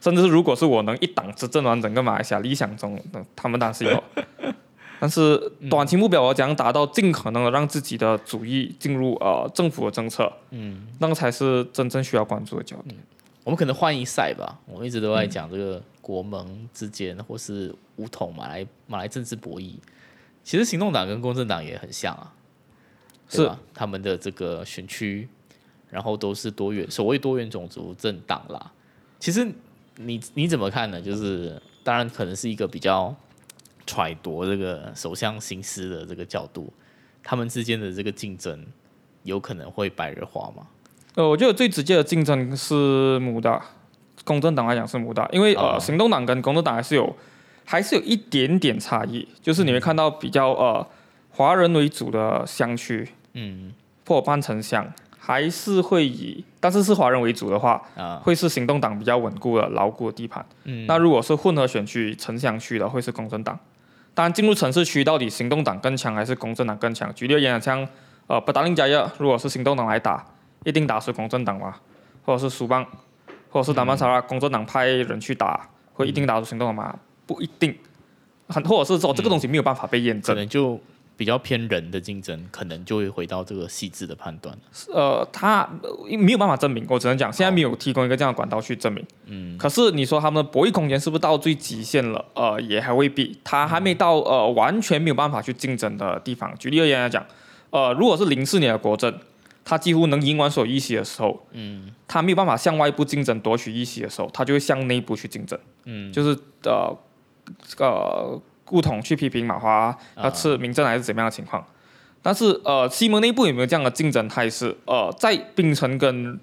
甚至是如果是我能一党执政完整个马来西亚，理想中，那他们当然是有。但是短期目标，我讲达到尽可能的让自己的主义进入呃政府的政策，嗯，那个才是真正需要关注的焦点。我们可能换一赛吧。我们一直都在讲这个国盟之间，或是武统马来马来政治博弈。其实行动党跟公正党也很像啊，对吧？他们的这个选区，然后都是多元，所谓多元种族政党啦。其实你你怎么看呢？就是当然可能是一个比较揣度这个首相心思的这个角度，他们之间的这个竞争有可能会白热化吗？呃，我觉得最直接的竞争是母大，公正党来讲是母大，因为呃，哦行动党跟公正党还是有还是有一点点差异，就是你会看到比较呃华人为主的乡区嗯或半城乡，还是会以但是是华人为主的话，啊会是行动党比较稳固的牢固的地盘。嗯那如果是混合选区城乡区的，会是公正党。当然，进入城市区，到底行动党更强还是公正党更强？举例而言，像呃布达林加热，如果是行动党来打，一定打死公正党嘛？或者是苏邦，或者是达曼萨拉，公正党派人去打，会一定打输行动党吗？不一定，很或者是说这个东西没有办法被验可证。能就比较偏人的竞争，可能就会回到这个细致的判断。呃，他呃没有办法证明，我只能讲现在没有提供一个这样的管道去证明。嗯可是你说他们的博弈空间是不是到最极限了？呃，也还未必，他还没到呃完全没有办法去竞争的地方。举例而言来讲，呃，如果是零四年的国政，他几乎能赢完所有议席的时候，嗯他没有办法向外部竞争夺取议席的时候，他就会向内部去竞争，嗯，就是呃呃顾统去批评马华要吃民政还是怎么样的情况。但是呃，西蒙内部有没有这样的竞争态势？呃，在槟城跟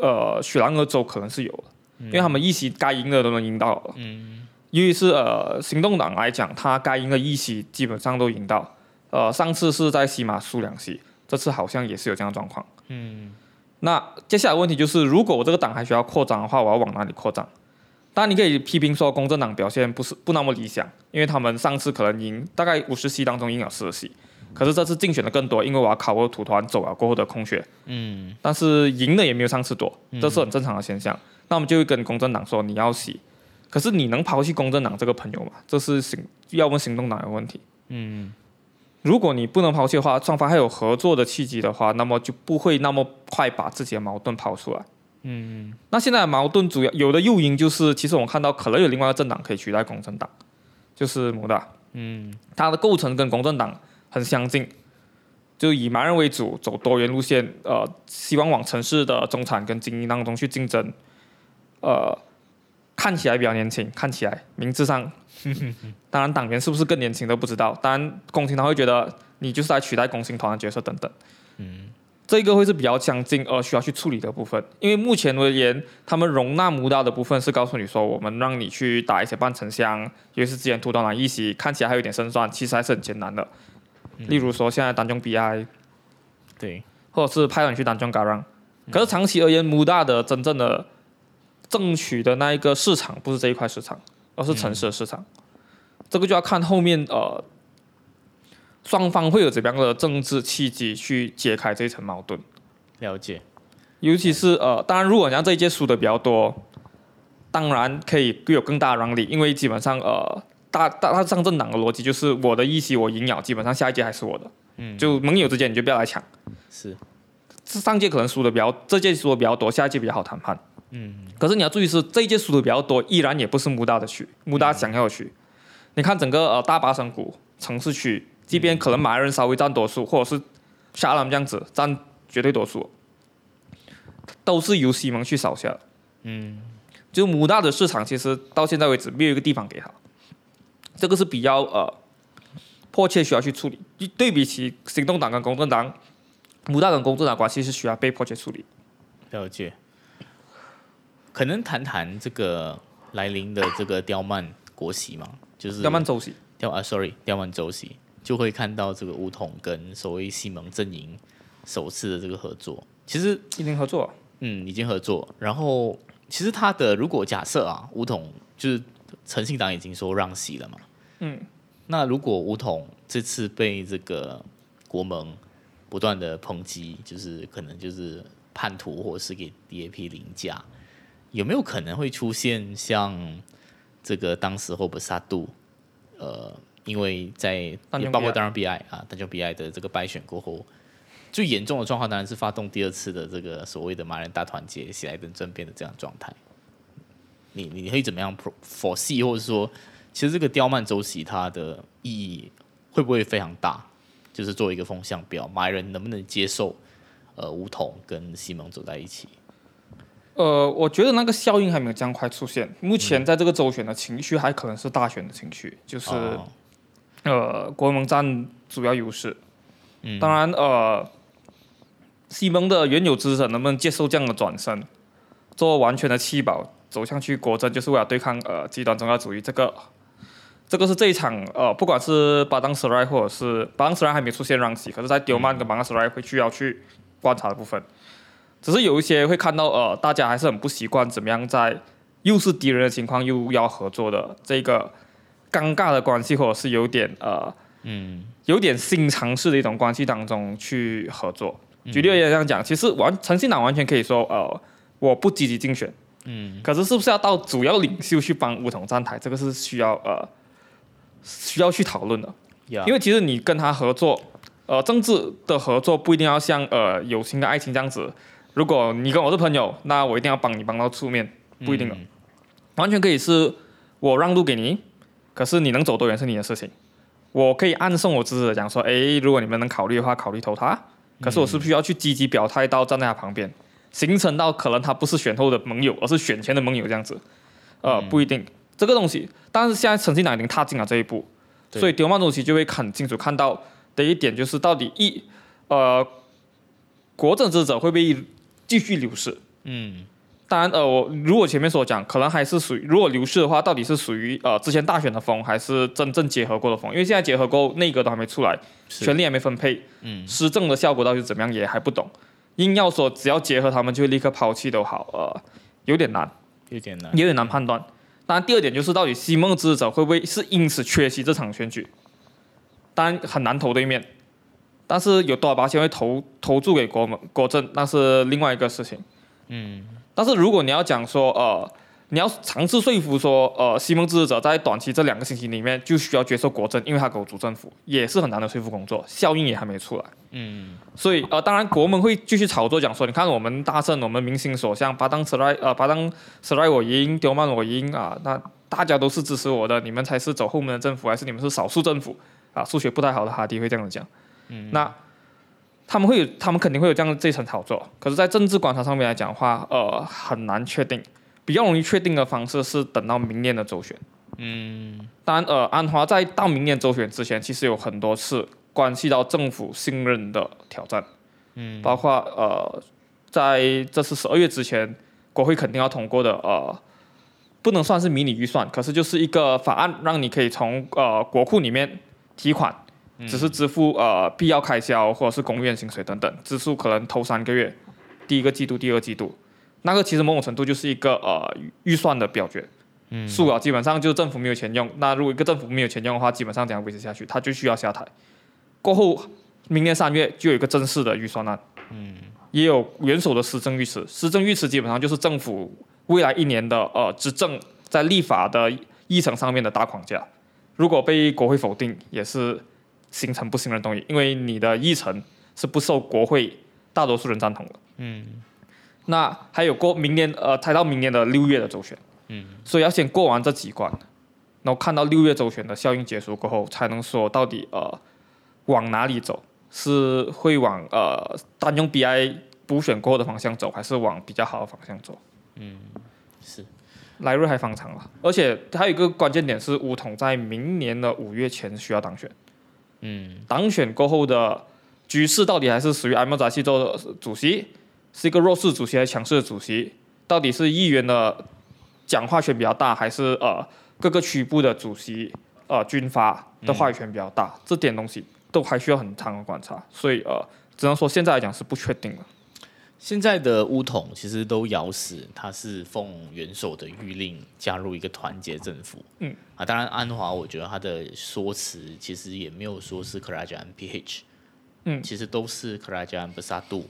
呃雪兰莪州可能是有的，因为他们一席该赢的都能赢到了。嗯尤其是呃行动党来讲，他该赢的一席基本上都赢到。呃，上次是在西马输两席，这次好像也是有这样的状况。嗯那接下来问题就是，如果我这个党还需要扩张的话，我要往哪里扩张？当然，你可以批评说公正党表现不是不那么理想，因为他们上次可能赢大概五十席当中赢了四十席，可是这次竞选的更多，因为我要考我土团走了过后的空缺，嗯但是赢的也没有上次多，这是很正常的现象。那我们就会跟公正党说你要洗，可是你能抛弃公正党这个朋友吗？这是行要问行动党的问题。嗯如果你不能抛弃的话，双方还有合作的契机的话，那么就不会那么快把自己的矛盾抛出来。嗯那现在的矛盾主要有的诱因就是，其实我们看到可能有另外一个政党可以取代公正党，就是母大，嗯。它的构成跟公正党很相近，就以盲人为主，走多元路线，呃，希望往城市的中产跟精英当中去竞争，呃，看起来比较年轻，看起来名字上，当然党员是不是更年轻都不知道，当然共青团会觉得你就是来取代共青团的角色等等。嗯这个会是比较相近而需要去处理的部分，因为目前而言，他们容纳母大的部分是告诉你说，我们让你去打一些半城乡，尤其是之前土团党一席，看起来还有点胜算，其实还是很艰难的。例如说现在单中 BI，对，或者是派你去单中 Garang，可是长期而言，母大的真正的争取的那一个市场不是这一块市场，而是城市的市场，这个就要看后面呃双方会有怎么样的政治契机去解开这一层矛盾。了解。尤其是呃，当然，如果像这一届输的比较多，当然可以有更大的让利，因为基本上呃，大大大上政党的逻辑就是我的议席我赢了，基本上下一届还是我的，嗯，就盟友之间你就不要来抢。是上届可能输的比较，这届输的比较多，下一届比较好谈判。嗯可是你要注意是这一届输的比较多，依然也不是穆大的区，穆大想要的区。你看整个呃大巴山谷城市区，即便可能马来人稍微占多数，或者是沙朗这样子占绝对多数，都是由西蒙去扫下的。嗯就母大的市场，其实到现在为止没有一个地方给他，这个是比较呃迫切需要去处理。对比起行动党跟公正党，母大跟公正党关系是需要被迫切处理。了解。可能谈谈这个来临的这个刁曼国席嘛，就是刁曼周席，刁啊，sorry，刁曼周席，就会看到这个吴统跟所谓西蒙阵营首次的这个合作。其实已经合作。嗯，已经合作。然后其实他的如果假设啊，吴统就是诚信党已经说让席了嘛，嗯，那如果吴统这次被这个国盟不断的抨击，就是可能就是叛徒或者是给 DAP 凌驾，有没有可能会出现像这个当时候布萨杜，呃，因为在也包括当然 BI 啊，单中 BI 的这个败选过后，最严重的状况当然是发动第二次的这个所谓的马人大团结、喜来登政变的这样状态。你你会怎么样 pro- foresee，或者说，其实这个刁曼周期它的意义会不会非常大？就是作为一个风向标，马人能不能接受呃吴桐跟西蒙走在一起？呃，我觉得那个效应还没有这样快出现。目前在这个周选的情绪还可能是大选的情绪，就是、哦呃国盟占主要优势。嗯当然呃，西蒙的原有资产能不能接受这样的转身，做完全的弃保，走向去国政，就是为了对抗呃极端宗教主义。这个，这个是这一场呃，不管是巴当斯莱或者是巴当斯莱还没出现让席，可是在丢曼跟巴当斯莱会需要去观察的部分。只是有一些会看到呃，大家还是很不习惯怎么样在又是敌人的情况又要合作的这个尴尬的关系，或者是有点呃。嗯，有点新尝试的一种关系当中去合作。举例而言，这样讲，其实完诚信党完全可以说，呃，我不积极竞选。嗯，可是是不是要到主要领袖去帮梧桐站台？这个是需要呃需要去讨论的。因为其实你跟他合作，呃，政治的合作不一定要像呃友情的爱情这样子。如果你跟我是朋友，那我一定要帮你帮到出面，不一定的。完全可以是我让路给你，可是你能走多远是你的事情。我可以暗送我支持者讲说，哎，如果你们能考虑的话，考虑投他。可是我是不是要去积极表态到站在他旁边，形成到可能他不是选后的盟友，而是选前的盟友这样子？呃，不一定这个东西。但是现在陈信党已经踏进了这一步，所以丢曼主席就会很清楚看到的一点就是，到底一呃国政支持者会不会继续流失？嗯。当然，呃，我如果前面所讲，可能还是属于如果流失的话，到底是属于呃之前大选的风，还是真正结合过的风？因为现在结合过内阁都还没出来，权力还没分配，嗯，施政的效果到底怎么样也还不懂。硬要说只要结合他们就立刻抛弃都好，呃，有点难，有点难，有点难判断。当然，第二点就是到底西蒙支持者会不会是因此缺席这场选举？当然很难投对面，但是有多少把钱会投投注给国门国政，那是另外一个事情，嗯。但是如果你要讲说，呃，你要尝试说服说，呃，西蒙支持者在短期这两个星期里面就需要接受国政，因为他给我主政府，也是很难的说服工作，效应也还没出来。嗯。所以，呃，当然国门会继续炒作，讲说，你看我们大胜，我们民心所向，巴当斯莱，呃，巴当斯莱我赢，丢曼我赢啊，那大家都是支持我的，你们才是走后门的政府，还是你们是少数政府？啊，数学不太好的哈迪会这样子讲。嗯。那。他们会有，他们肯定会有这样的这层炒作。可是，在政治观察上面来讲的话，呃，很难确定。比较容易确定的方式是等到明年的周选。嗯。当然，呃，安华在到明年周选之前，其实有很多次关系到政府信任的挑战。嗯。包括呃，在这次十二月之前，国会肯定要通过的呃，不能算是迷你预算，可是就是一个法案，让你可以从呃国库里面提款。只是支付呃必要开销或者是公务员薪水等等，支出可能头三个月，第一个季度、第二季度，那个其实某种程度就是一个呃预算的表决，嗯，数啊基本上就是政府没有钱用，那如果一个政府没有钱用的话，基本上怎样维持下去，他就需要下台。过后明年三月就有一个正式的预算案，嗯，也有元首的施政预词，施政预词基本上就是政府未来一年的呃执政在立法的议程上面的大框架，如果被国会否定，也是。形成不信任动议，因为你的议程是不受国会大多数人赞同的。嗯，那还有过明年呃，才到明年的六月的周选。嗯，所以要先过完这几关，然后看到六月周选的效应结束过后，才能说到底呃往哪里走，是会往呃单用 BI 补选过后的方向走，还是往比较好的方向走？嗯，是，来日还方长了，而且还有一个关键点是，梧统在明年的五月前需要当选。嗯，当选过后的局势到底还是属于埃莫扎西做主席，是一个弱势主席还是强势的主席？到底是议员的讲话权比较大，还是呃各个区部的主席呃军阀的话语权比较大？这点东西都还需要很长的观察，所以呃只能说现在来讲是不确定的。现在的乌统其实都咬死，他是奉元首的谕令加入一个团结政府。嗯啊，当然安华，我觉得他的说辞其实也没有说是克拉加 M P H，嗯，其实都是克拉加 M 布萨杜。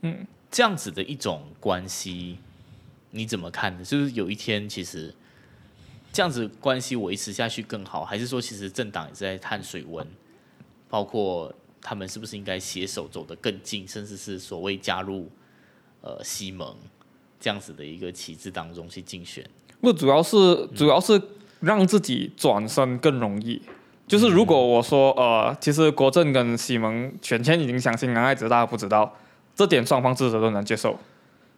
嗯，这样子的一种关系，你怎么看呢？就是有一天其实这样子关系维持下去更好，还是说其实政党也在探水温，包括。他们是不是应该携手走得更近，甚至是所谓加入呃西盟这样子的一个旗帜当中去竞选？不，主要是主要是让自己转身更容易。就是如果我说呃，其实国政跟西蒙选前已经相信，男孩子大家不知道，这点双方支持都能接受。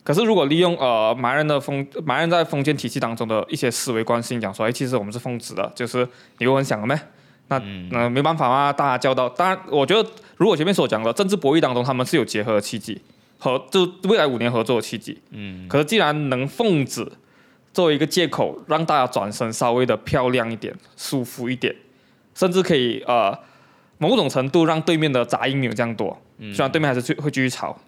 可是如果利用呃马人的封马人在封建体系当中的一些思维惯性讲说，哎，其实我们是奉旨的，就是你有很想了没？那那、没办法嘛，大家教导。当然，我觉得如果前面所讲的政治博弈当中，他们是有结合的契机，和就未来五年合作的契机。嗯。可是既然能奉旨作为一个借口，让大家转身稍微的漂亮一点、舒服一点，甚至可以呃某种程度让对面的杂音没有这样多，虽然对面还是会会继续吵。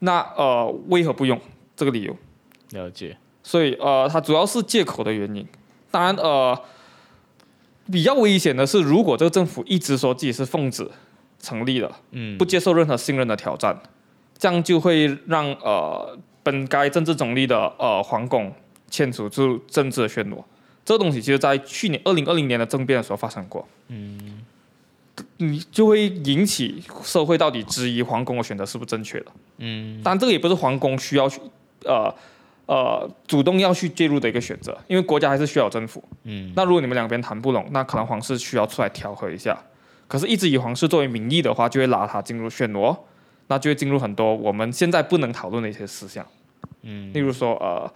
那呃，为何不用这个理由？了解。所以呃，它主要是借口的原因。当然呃，比较危险的是，如果这个政府一直说自己是奉旨成立的，嗯，不接受任何信任的挑战，这样就会让呃本该政治中立的呃皇宫牵扯出政治的漩涡。这个东西其实，在去年二零二零年的政变的时候发生过。嗯。你就会引起社会到底质疑皇宫的选择是不是正确的？嗯，当然这个也不是皇宫需要去呃呃主动要去介入的一个选择，因为国家还是需要政府。嗯，那如果你们两边谈不拢，那可能皇室需要出来调和一下。可是，一直以皇室作为名义的话，就会拉他进入漩涡，那就会进入很多我们现在不能讨论的一些思想。嗯，例如说呃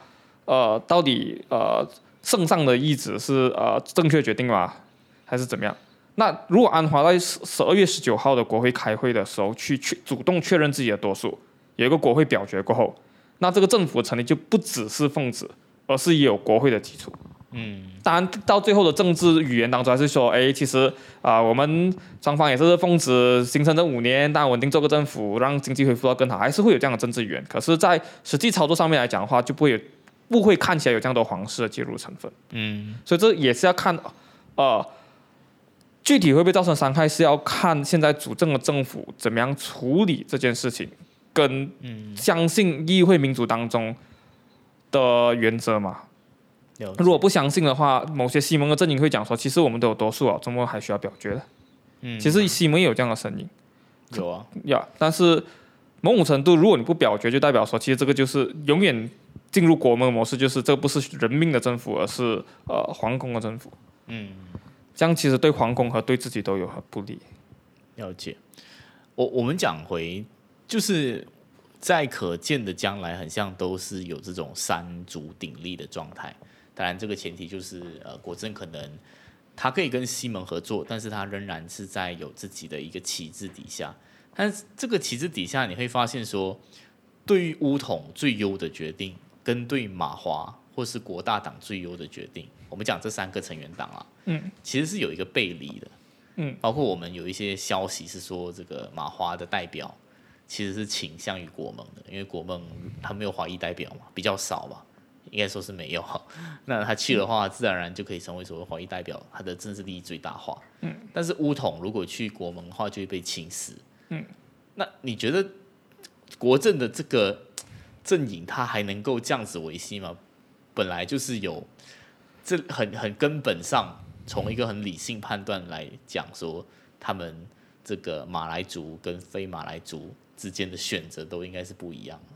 呃，到底呃圣上的意志是呃正确决定吗？还是怎么样？那如果安华在十十二月十九号的国会开会的时候去确主动确认自己的多数，有一个国会表决过后，那这个政府成立就不只是奉旨，而是也有国会的基础。嗯，当然到最后的政治语言当中还是说，哎，其实啊，我们双方也是奉旨形成这五年，但稳定做个政府，让经济恢复到更好，还是会有这样的政治语言。可是，在实际操作上面来讲的话，就不会有不会看起来有这样多皇室的介入成分。嗯，所以这也是要看，呃。具体会不会造成伤害，是要看现在主政的政府怎么样处理这件事情，跟相信议会民主当中的原则嘛。如果不相信的话，某些西蒙的阵营会讲说，其实我们都有多数啊，周末还需要表决的。嗯，其实西蒙也有这样的声音。有啊，呀，但是某种程度，如果你不表决，就代表说，其实这个就是永远进入国门模式，就是这不是人民的政府，而是呃皇宫的政府。嗯。这样其实对皇宫和对自己都有很不利。了解，我我们讲回，就是在可见的将来，很像都是有这种三足鼎立的状态。当然，这个前提就是呃，国政可能他可以跟西蒙合作，但是他仍然是在有自己的一个旗帜底下。但是这个旗帜底下，你会发现说，对于乌统最优的决定，跟对马华或是国大党最优的决定。我们讲这三个成员党啊，嗯，其实是有一个背离的，嗯，包括我们有一些消息是说，这个马华的代表其实是倾向于国盟的，因为国盟他没有华裔代表嘛，比较少嘛，应该说是没有。那他去的话，自然而然就可以成为所谓华裔代表，他的政治利益最大化。嗯，但是乌统如果去国盟的话，就会被侵蚀。嗯，那你觉得国政的这个阵营，他还能够这样子维系吗？本来就是有。这很很根本上，从一个很理性判断来讲，说他们这个马来族跟非马来族之间的选择都应该是不一样的。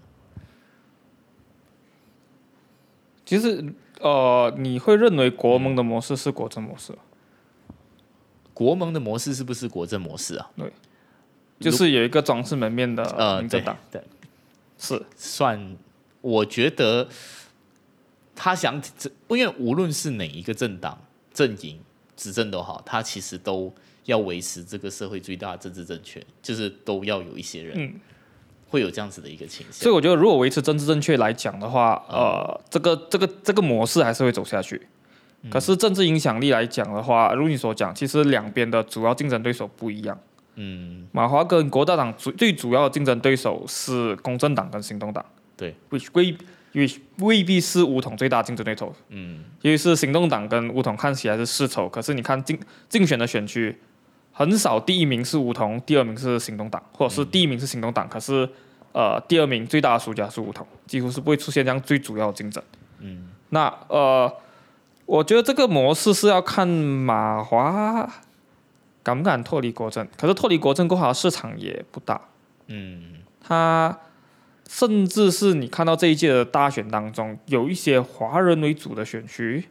其实，呃，你会认为国盟的模式是国政模式？国盟的模式是不是国政模式啊？对，就是有一个装饰门面的呃民政党，对，是算，我觉得。他想，因为无论是哪一个政党阵营执政都好，他其实都要维持这个社会最大的政治正确，就是都要有一些人会有这样子的一个倾向。所以我觉得，如果维持政治正确来讲的话，呃，这个这个这个模式还是会走下去。可是政治影响力来讲的话，如你所讲，其实两边的主要竞争对手不一样。嗯，马华跟国大党主最主要的竞争对手是公正党跟行动党。对，归。因为未必是乌统最大竞争对手，嗯，因为是行动党跟乌统看起来是世仇，可是你看竞竞选的选区，很少第一名是梧桐，第二名是行动党，或者是第一名是行动党，可是呃第二名最大的输家是梧桐，几乎是不会出现这样最主要的竞争，嗯，那呃，我觉得这个模式是要看马华敢不敢脱离国政，可是脱离国政过后市场也不大，嗯，他。甚至是你看到这一届的大选当中，有一些华人为主的选区，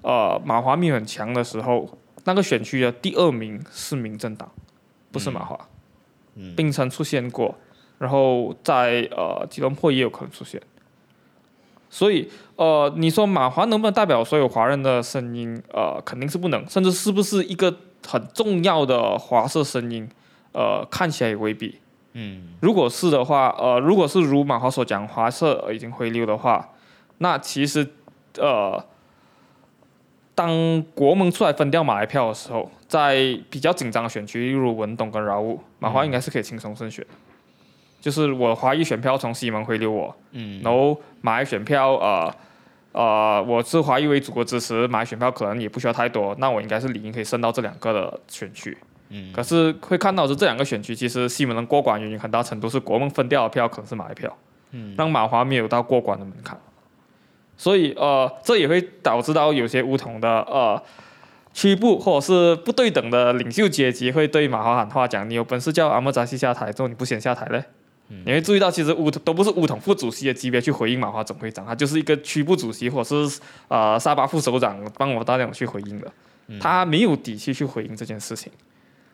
呃，马华命很强的时候，那个选区的第二名是民政党，不是马华。嗯，槟城出现过，然后在呃吉隆坡也有可能出现。所以呃，你说马华能不能代表所有华人的声音？呃，肯定是不能，甚至是不是一个很重要的华社声音？呃，看起来也未必。嗯，如果是的话，呃，如果是如马华所讲，华社已经回流的话，那其实呃，当国盟出来分掉马来票的时候，在比较紧张的选区，例如文东跟饶务，马华应该是可以轻松胜选。就是我华裔选票从西门回流我，嗯，然后马来选票，呃呃，我是华裔为祖国支持，马来选票可能也不需要太多，那我应该是理应可以升到这两个的选区。嗯，可是会看到是这两个选区，其实西门能过关原因很大程度是国盟分掉的票可能是马来票，嗯，让马华没有到过关的门槛，所以呃，这也会导致到有些乌统的呃区部或者是不对等的领袖阶级会对马华喊话，讲你有本事叫阿莫扎西下台，之后你不先下台嘞？你会注意到，其实乌都不是乌统副主席的级别去回应马华总会长，他就是一个区部主席或者是呃沙巴副首长帮我大量去回应的，他没有底气去回应这件事情。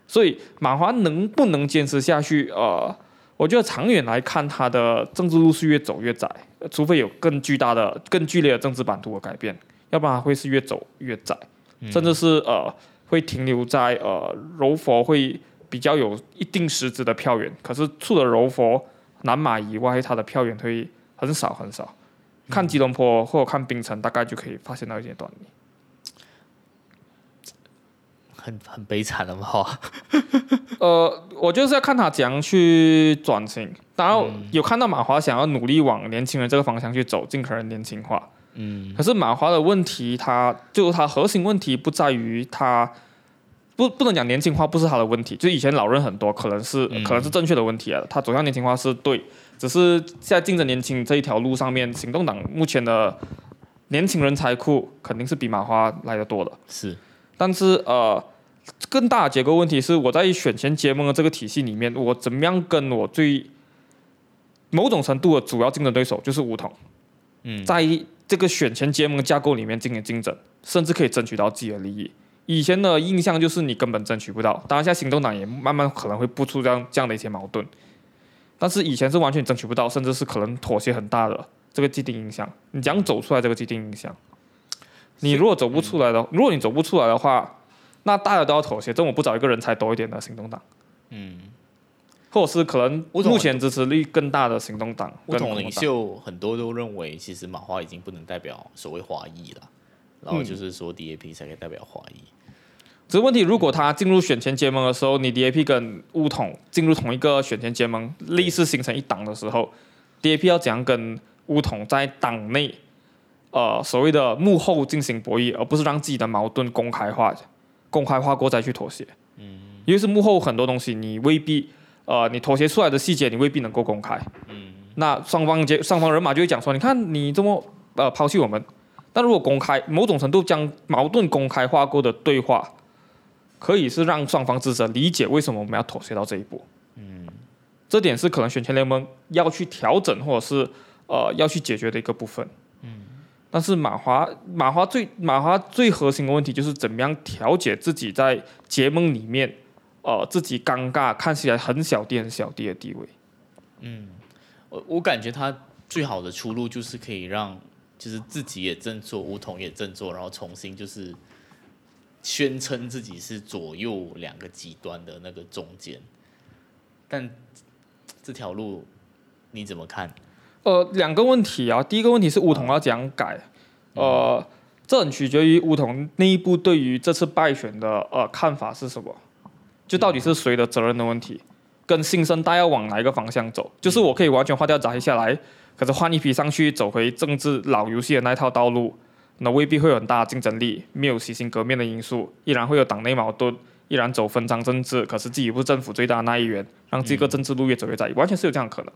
所以马华能不能坚持下去？呃，我觉得长远来看，它的政治路是越走越窄，除非有更巨大的、更剧烈的政治版图的改变，要不然会是越走越窄，甚至是呃会停留在呃柔佛会比较有一定实质的票源，可是除了柔佛、南马以外，它的票源会很少很少。看吉隆坡或者看槟城，大概就可以发现到一些端倪。很很悲惨的话，呃，我就是要看他怎样去转型。当然有看到马华想要努力往年轻人这个方向去走，尽可能年轻化。嗯，可是马华的问题，他就他核心问题不在于他不不能讲年轻化不是他的问题，就以前老人很多，可能是、可能是正确的问题啊。他走向年轻化是对，只是在竞争年轻这一条路上面，行动党目前的年轻人才库肯定是比马华来的多的。是，但是呃，更大的结构问题是，我在选前结盟的这个体系里面，我怎么样跟我最某种程度的主要竞争对手就是梧桐，嗯，在这个选前结盟架构里面进行竞争，甚至可以争取到自己的利益。以前的印象就是你根本争取不到，当然现在行动党也慢慢可能会不出这样这样的一些矛盾，但是以前是完全争取不到，甚至是可能妥协很大的这个既定印象。你怎样走出来这个既定印象？你如果走不出来的，如果你走不出来的话，那大家都要妥协。这我不找一个人才多一点的行动党，嗯，或者是可能目前支持率更大的行动党不跟同领袖很多都认为，其实马华已经不能代表所谓华裔了，然后就是说 DAP 才可以代表华裔。只是问题，如果他进入选前结盟的时候，你 DAP 跟乌统进入同一个选前结盟，类似形成一党的时候，DAP 要怎样跟乌统在党内，呃，所谓的幕后进行博弈，而不是让自己的矛盾公开化，公开化过再去妥协。嗯，因为是幕后很多东西，你未必，呃，你妥协出来的细节，你未必能够公开。嗯，那双方结双方人马就会讲说，你看你这么呃抛弃我们，但如果公开某种程度将矛盾公开化过的对话。可以是让双方支持者理解为什么我们要妥协到这一步。嗯，这点是可能选前联盟要去调整或者是呃要去解决的一个部分。但是马华马华最马华最核心的问题就是怎么样调节自己在结盟里面呃自己尴尬看起来很小弟小弟的地位。嗯我我感觉他最好的出路就是可以让，就是自己也振作，梧桐也振作，然后重新就是宣称自己是左右两个极端的那个中间。但这条路你怎么看？呃，两个问题啊，第一个问题是梧桐要怎样改，呃，这很取决于梧桐内部对于这次败选的呃看法是什么，就到底是谁的责任的问题，跟新生代要往哪一个方向走，就是我可以完全划掉杂役下来，可是换一批上去走回政治老游戏的那套道路，那未必会有很大的竞争力，没有洗心革面的因素，依然会有党内矛盾，依然走分赃政治，可是自己不是政府最大的那一员，让这个政治路越走越窄，完全是有这样的可能。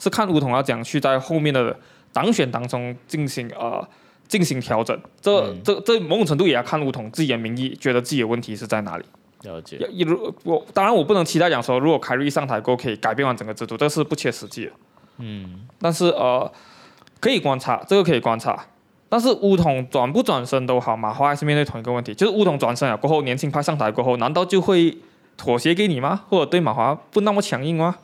是看梧桐要讲去在后面的党选当中进行呃进行调整，这、这这某种程度也要看梧桐自己的民意，觉得自己的问题是在哪里。了解，一如我当然我不能期待讲说，如果凯瑞上台过后可以改变完整个制度，这是不切实际的。嗯，但是呃可以观察，这个可以观察。但是乌统转不转身都好，马华还是面对同一个问题，就是乌统转身了过后，年轻派上台过后，难道就会妥协给你吗？或者对马华不那么强硬吗？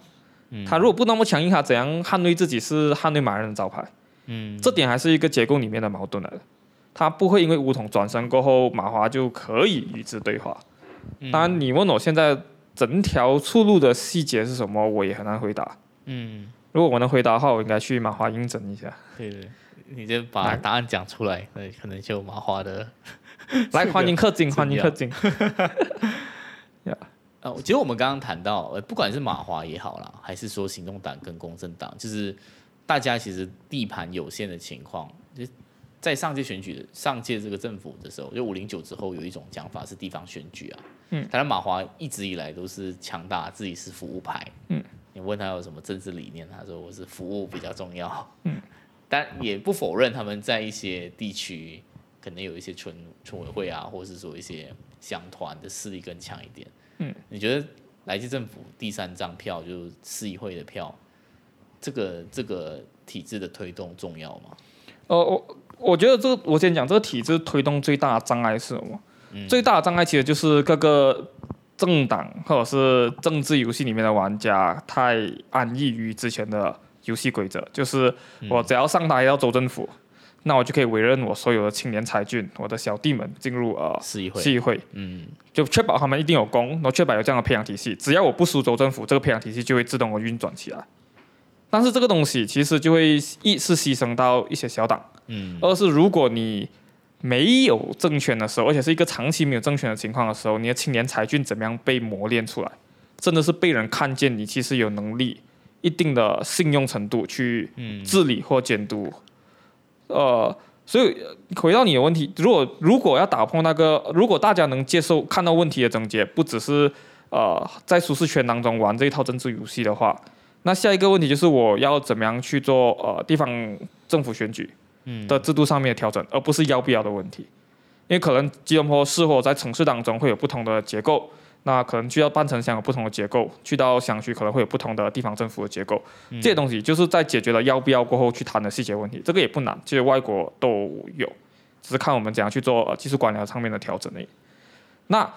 他如果不那么强硬，他怎样捍卫自己是捍卫马人的招牌？嗯，这点还是一个结构里面的矛盾来的。他不会因为梧桐转身过后，马华就可以与之对话。当然，你问我现在整条出路的细节是什么，我也很难回答。嗯，如果我能回答的话，我应该去马华应征一下。对对，你就把答案讲出来，那可能就有麻花的。来，这个欢迎氪金，怎欢迎样氪金。呃，其实我们刚刚谈到，呃，不管是马华也好啦，还是说行动党跟公正党，就是大家其实地盘有限的情况，就是在上届选举的上届这个政府的时候，就五零九之后有一种讲法是地方选举啊，嗯，台湾马华一直以来都是强大自己是服务派，嗯，你问他有什么政治理念，他说我是服务比较重要，嗯，但也不否认他们在一些地区可能有一些村村委会啊，或者是说一些乡团的势力更强一点。嗯，你觉得来自政府第三张票就是市议会的票，这个这个体制的推动重要吗？呃，我我觉得这个，我先讲这个体制推动最大的障碍是什么？嗯最大的障碍其实就是各个政党或者是政治游戏里面的玩家太安逸于之前的游戏规则，就是嗯我只要上台要走政府，那我就可以委任我所有的青年才俊、我的小弟们进入呃市议会，市议会，嗯就确保他们一定有功，然后确保有这样的培养体系。只要我不输州政府，这个培养体系就会自动的运转起来。但是这个东西其实就会一是牺牲到一些小党，嗯二是如果你没有政权的时候，而且是一个长期没有政权的情况的时候，你的青年才俊怎么样被磨练出来，真的是被人看见你其实有能力、一定的信用程度去嗯治理或监督。呃，所以呃回到你的问题，如果如果要打破那个，如果大家能接受看到问题的症结，不只是呃在舒适圈当中玩这一套政治游戏的话，那下一个问题就是我要怎么样去做呃地方政府选举嗯的制度上面的调整，而不是要不要的问题。因为可能吉隆坡市或在城市当中会有不同的结构，那可能去到半城乡有不同的结构，去到乡区可能会有不同的地方政府的结构。这些东西就是在解决了要不要过后去谈的细节问题，这个也不难，其实外国都有，只是看我们怎样去做、呃、技术官僚上面的调整而已。那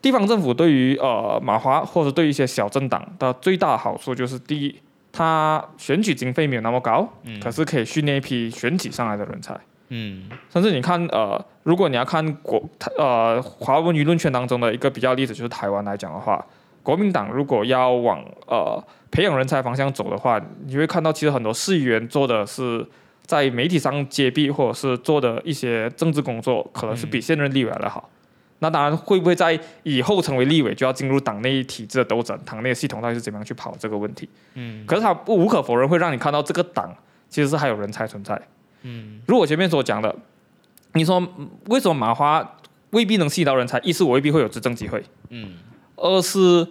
地方政府对于呃马华或者对于一些小政党的最大好处就是，第一，它选举经费没有那么高，嗯可是可以训练一批选举上来的人才。嗯甚至你看，呃，如果你要看国呃华文舆论圈当中的一个比较例子，就是台湾来讲的话，国民党如果要往呃培养人才方向走的话，你会看到其实很多市议员做的是在媒体上揭弊，或者是做的一些政治工作，可能是比现任立委来的好。那当然，会不会在以后成为立委，就要进入党内体制的斗争，党内系统到底是怎么样去跑这个问题？嗯可是他不无可否认会让你看到这个党其实是还有人才存在。嗯如果我前面所讲的，你说嗯为什么麻花未必能吸引到人才？一是我未必会有执政机会，嗯二是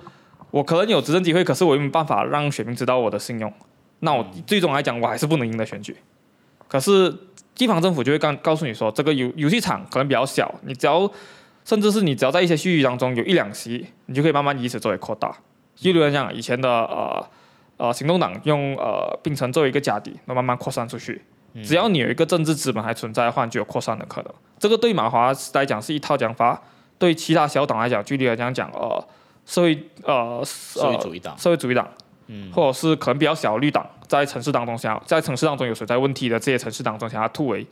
我可能有执政机会，可是我又没办法让选民知道我的信用。那我最终来讲，我还是不能赢得选举。可是地方政府就会告告诉你说，这个游游戏场可能比较小，你只要甚至是你只要在一些区域当中有一两席，你就可以慢慢以此作为扩大。就比如讲以前的呃呃行动党用呃槟城作为一个家底，那慢慢扩散出去。只要你有一个政治资本还存在的话，你就有扩散的可能。这个对马华来讲是一套讲法，对其他小党来讲，举例来讲讲，呃，社会呃社会呃主义党，社会主义党，嗯或者是可能比较小的绿党，在城市当中想要在城市当中有存在问题的这些城市当中想要突围，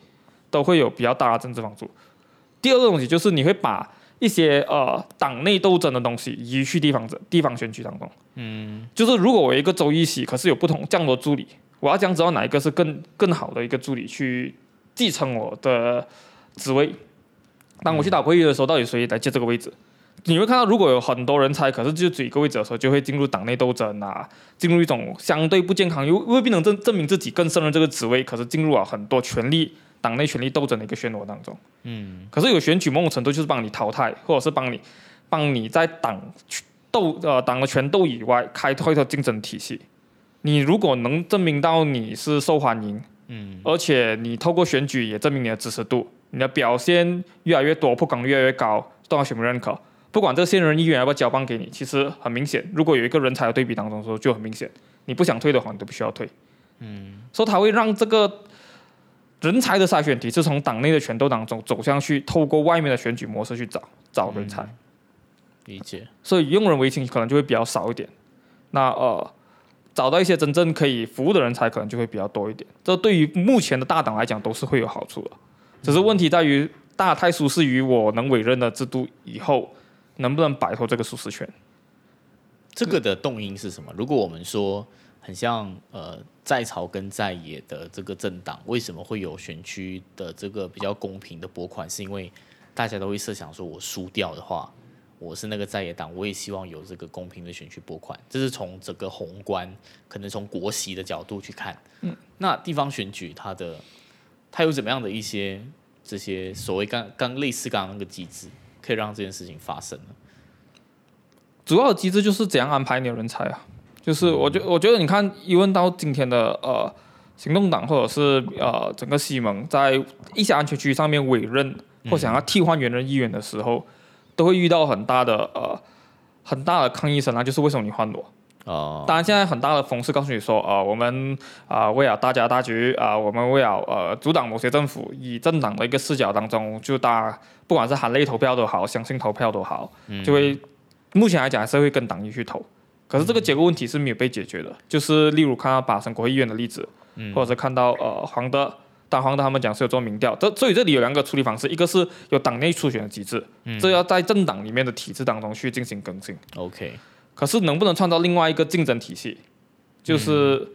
都会有比较大的政治帮助。第二个东西就是你会把一些呃党内斗争的东西移去地方政地方选举当中。嗯就是如果我一个州议席，可是有不同这样多助理，我要讲知道哪一个是更更好的一个助理去继承我的职位。当我去打会议的时候，到底谁来接这个位置？你会看到，如果有很多人才，可是就只一个位置的时候，就会进入党内斗争啊，进入一种相对不健康，又未必能证证明自己更胜任这个职位，可是进入了很多权力党内权力斗争的一个漩涡当中。嗯可是有选举某种程度就是帮你淘汰，或者是帮你帮你在党斗呃党的权斗以外开拓一条竞争体系。你如果能证明到你是受欢迎，嗯而且你透过选举也证明你的支持度，你的表现越来越多，曝光率越来越高，得到选民认可。不管这个现任议员要不要交棒给你，其实很明显，如果有一个人才的对比当中的时候，就很明显，你不想退的话，你都不需要退。嗯所以他会让这个人才的筛选体是从党内的权斗当中走向去，透过外面的选举模式去找找人才，理解，所以用人为亲可能就会比较少一点。那呃，找到一些真正可以服务的人才，可能就会比较多一点。这对于目前的大党来讲都是会有好处的，只是问题在于大太舒适于我能委任的制度以后，能不能摆脱这个舒适圈？这个的动因是什么？如果我们说很像呃在朝跟在野的这个政党，为什么会有选区的这个比较公平的拨款？是因为大家都会设想说，我输掉的话，我是那个在野党，我也希望有这个公平的选区拨款。这是从整个宏观，可能从国席的角度去看。嗯，那地方选举它的它有怎么样的一些这些所谓刚刚类似刚刚那个机制，可以让这件事情发生呢？主要的机制就是怎样安排你的人才啊，就是我觉我觉得你看，一问到今天的呃行动党或者是呃整个西盟在一些安全区上面委任或想要替换原任议员的时候，都会遇到很大的呃很大的抗议声啊，就是为什么你换我？哦，当然现在很大的风是告诉你说，呃，我们啊为了大家大局啊，我们为了呃阻挡某些政府，以政党的一个视角当中，就大不管是含泪投票都好，相信投票都好，就会。目前来讲还是会跟党一去投，可是这个结构问题是没有被解决的。就是例如看到巴生国会议员的例子，或者是看到呃黄德，但黄德他们讲是有做民调，这所以这里有两个处理方式，一个是有党内初选的机制，这要在政党里面的体制当中去进行更新。OK，可是能不能创造另外一个竞争体系，就是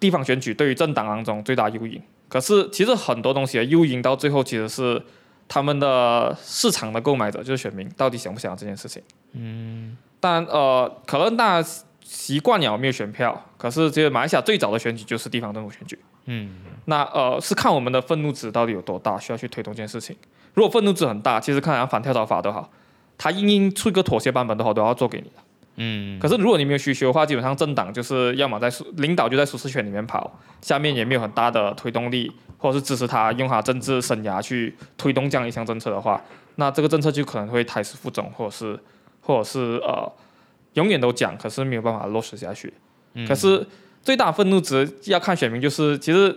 地方选举对于政党当中最大诱因？可是其实很多东西的诱因到最后其实是。他们的市场的购买者就是选民，到底想不想要这件事情？嗯，但呃，可能大家习惯了没有选票，可是这个马来西亚最早的选举就是地方政府选举。嗯，那呃是看我们的愤怒值到底有多大，需要去推动这件事情。如果愤怒值很大，其实看像反跳槽法都好，他硬硬出一个妥协版本都好，都要做给你的。嗯，可是如果你没有需求的话，基本上政党就是要么在领导就在舒适圈里面跑，下面也没有很大的推动力。或者是支持他用他政治生涯去推动这样一项政策的话，那这个政策就可能会胎死腹中，或者是或者是呃永远都讲，可是没有办法落实下去。嗯可是最大愤怒值要看选民，就是其实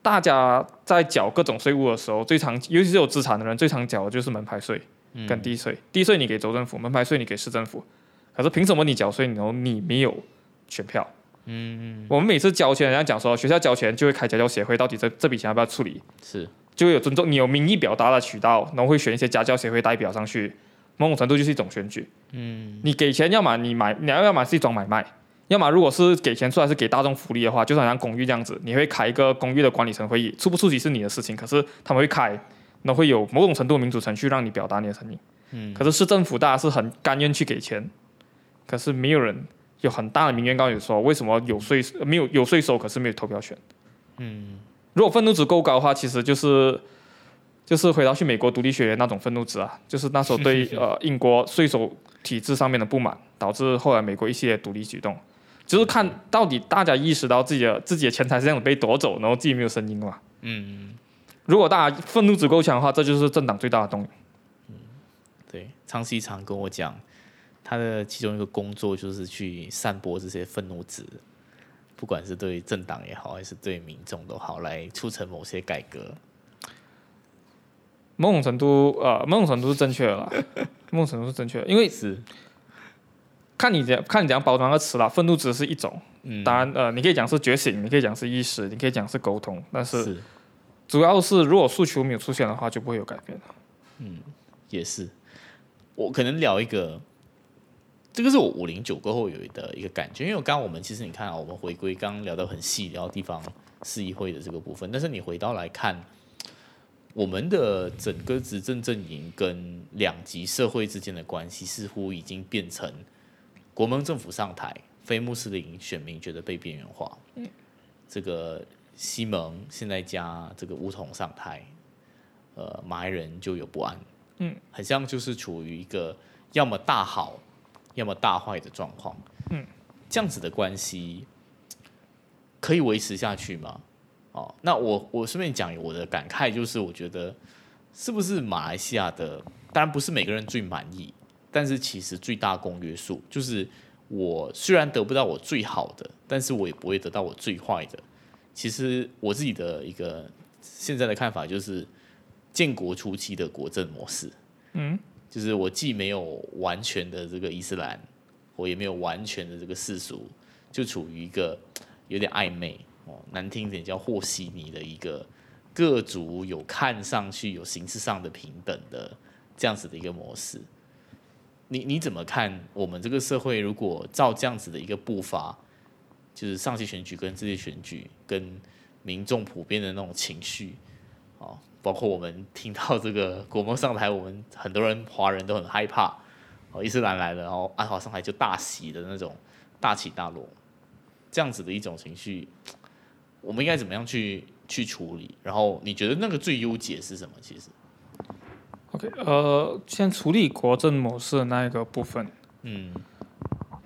大家在缴各种税务的时候，最常尤其是有资产的人最常缴的就是门牌税跟地税。地税你给州政府，门牌税你给市政府。可是凭什么你缴税，然后你没有选票？嗯，我们每次交钱，人家讲说学校交钱就会开家教协会，到底这这笔钱要不要处理？是，就会有尊重，你有民意表达的渠道，然后会选一些家教协会代表上去，某种程度就是一种选举。嗯，你给钱，要么你买，你要要么是一种买卖，要么如果是给钱出来是给大众福利的话，就好像公寓这样子，你会开一个公寓的管理层会议，出不出席是你的事情，可是他们会开，那会有某种程度民主程序让你表达你的声音。嗯，可是市政府大家是很甘愿去给钱，可是没有人。有很大的民怨告诉你说，为什么有税没有有税收，可是没有投票权？嗯，如果愤怒值够高的话，其实就是就是回到去美国独立学院那种愤怒值啊，就是那时候对 呃英国税收体制上面的不满，导致后来美国一系列独立举动，就是看到底大家意识到自己的自己的钱财是这样被夺走，然后自己没有声音嘛。嗯，如果大家愤怒值够强的话，这就是政党最大的动力。嗯，对，昌西常跟我讲。他的其中一个工作就是去散播这些愤怒值，不管是对政党也好，还是对民众都好，来促成某些改革。某种程度，呃，某种程度是正确的啦，某种程度是正确的，因为是看你怎看你怎样包装个词啦。愤怒值是一种，嗯当然，呃，你可以讲是觉醒，你可以讲是意识，你可以讲是沟通，但是主要是如果诉求没有出现的话，就不会有改变嗯，也是，我可能聊一个。这个是我五零九过后有的一个感觉，因为我刚刚我们其实你看啊，我们回归刚刚聊到很细，聊地方市议会的这个部分，但是你回到来看，我们的整个执政阵营跟两极社会之间的关系，似乎已经变成国盟政府上台，非穆斯林选民觉得被边缘化。嗯，这个西蒙现在加这个乌统上台，呃，马来人就有不安。嗯，很像就是处于一个要么大好。要么大坏的状况，嗯，这样子的关系可以维持下去吗？哦，那我我顺便讲我的感慨，就是我觉得是不是马来西亚的，当然不是每个人最满意，但是其实最大公约数就是我虽然得不到我最好的，但是我也不会得到我最坏的。其实我自己的一个现在的看法就是建国初期的国政模式，嗯。就是我既没有完全的这个伊斯兰，我也没有完全的这个世俗，就处于一个有点暧昧哦，难听一点叫和稀泥的一个各族有看上去有形式上的平等的这样子的一个模式。你你怎么看我们这个社会如果照这样子的一个步伐，就是上级选举跟这些选举跟民众普遍的那种情绪，哦，包括我们听到这个国盟上台，我们很多人华人都很害怕，哦，伊斯兰来了，然后安华上台就大喜的那种大起大落，这样子的一种情绪，我们应该怎么样去去处理？然后你觉得那个最优解是什么？其实，OK，呃，先处理国政模式的那一个部分。嗯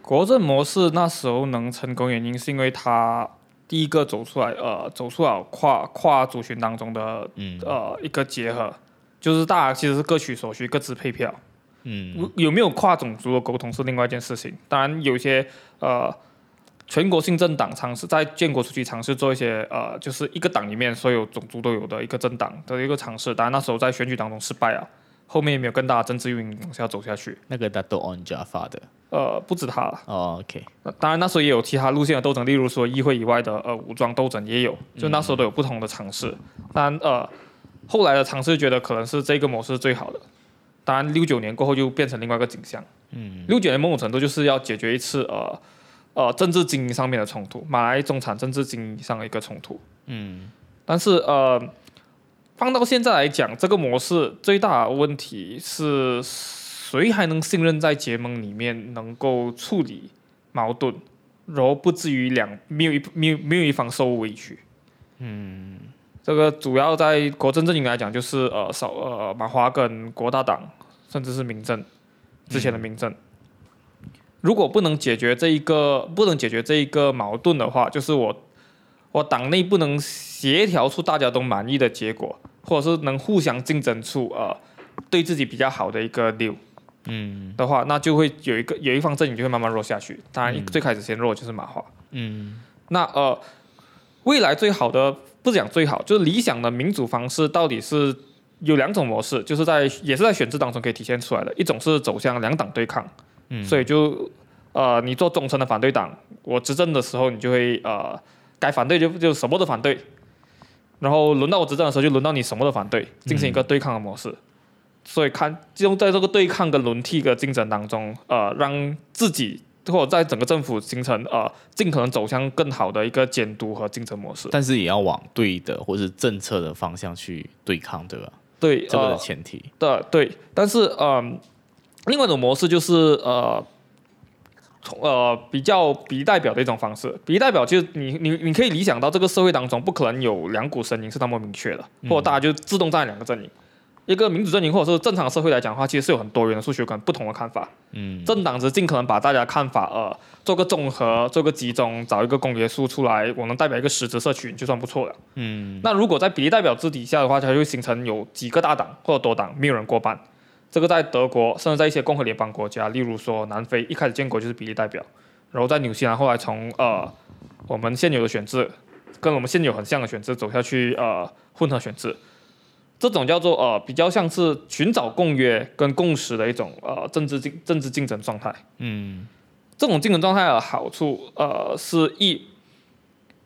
国政模式那时候能成功，原因是因为它第一个走出来，呃，走出了跨跨族群当中的嗯呃一个结合，就是大家其实是各取所需，各自配票。嗯有没有跨种族的沟通是另外一件事情。当然，有些呃全国性政党尝试在建国初期尝试做一些呃，就是一个党里面所有种族都有的一个政党的一个尝试。当然那时候在选举当中失败了，后面也没有更大的政治运营往下走下去。那个 d a t o on Java 的呃，不止他了。哦，OK，那当然，那时候也有其他路线的斗争，例如说议会以外的呃武装斗争也有，就那时候都有不同的尝试。当然，呃，后来的尝试觉得可能是这个模式最好的。当然，六九年过后就变成另外一个景象。嗯六九年某种程度就是要解决一次呃呃政治经营上面的冲突，马来中产政治经营上的一个冲突。嗯但是呃，放到现在来讲，这个模式最大的问题是谁还能信任在结盟里面能够处理矛盾，然后不至于两没有一没有没有一方受委屈。嗯这个主要在国政阵营来讲，就是呃少呃马华跟国大党，甚至是民政之前的民政，如果不能解决这一个不能解决这一个矛盾的话，就是我我党内不能协调出大家都满意的结果，或者是能互相竞争出呃对自己比较好的一个六嗯的话，那就会有一个有一方阵营就会慢慢弱下去。当然，最开始先弱就是马化。嗯那呃，未来最好的不讲最好，就是理想的民主方式到底是有两种模式，就是在也是在选制当中可以体现出来的。一种是走向两党对抗，嗯所以就呃，你做忠诚的反对党，我执政的时候你就会呃，该反对就就什么都反对，然后轮到我执政的时候就轮到你什么都反对，进行一个对抗的模式。所以看，就在这个对抗跟轮替的竞争当中，呃，让自己或者在整个政府形成呃尽可能走向更好的一个监督和竞争模式。但是也要往对的或是政策的方向去对抗，对吧？对，这个前提。的对，但是嗯、另外一种模式就是呃。从呃比较比例代表的一种方式，比例代表就是你你你可以理想到这个社会当中不可能有两股声音是那么明确的，或者大家就自动站在两个阵营。一个民主阵营或者是正常社会来讲的话，其实是有很多元的诉求跟不同的看法。嗯政党只尽可能把大家看法呃做个综合，做个集中，找一个公约数出来，我能代表一个实质社群就算不错了。嗯那如果在比例代表制底下的话，它就会形成有几个大党或者多党，没有人过半。这个在德国，甚至在一些共和联邦国家，例如说南非，一开始建国就是比例代表，然后在纽西兰后来从呃我们现有的选制跟我们现有很像的选制走下去呃混合选制，这种叫做呃比较像是寻找共约跟共识的一种呃政治竞政治竞争状态。嗯这种竞争状态的好处，呃，是一，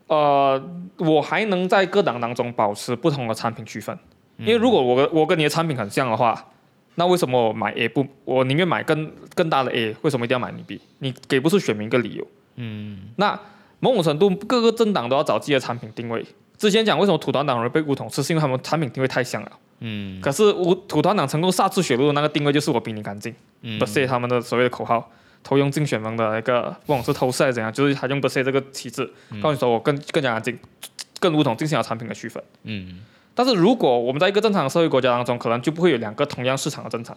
呃，我还能在各党当中保持不同的产品区分。因为如果我跟我跟你的产品很像的话，那为什么我买 A 不？我宁愿买更更大的 A，为什么一定要买你 B？你给不出选民一个理由。嗯那某种程度，各个政党都要找自己的产品定位。之前讲为什么土团党容易被乌统吃，是因为他们产品定位太像了。嗯可是乌土团党成功杀出血路的那个定位就是我比你干净。嗯 e s e 他们的所谓的口号，偷用竞选盟的那个，不管是偷税还是怎样，就是他用 e s e 这个旗帜，告诉你说我更更加干净，更如同进行了产品的区分。嗯但是如果我们在一个正常的社会国家当中，可能就不会有两个同样市场的正常，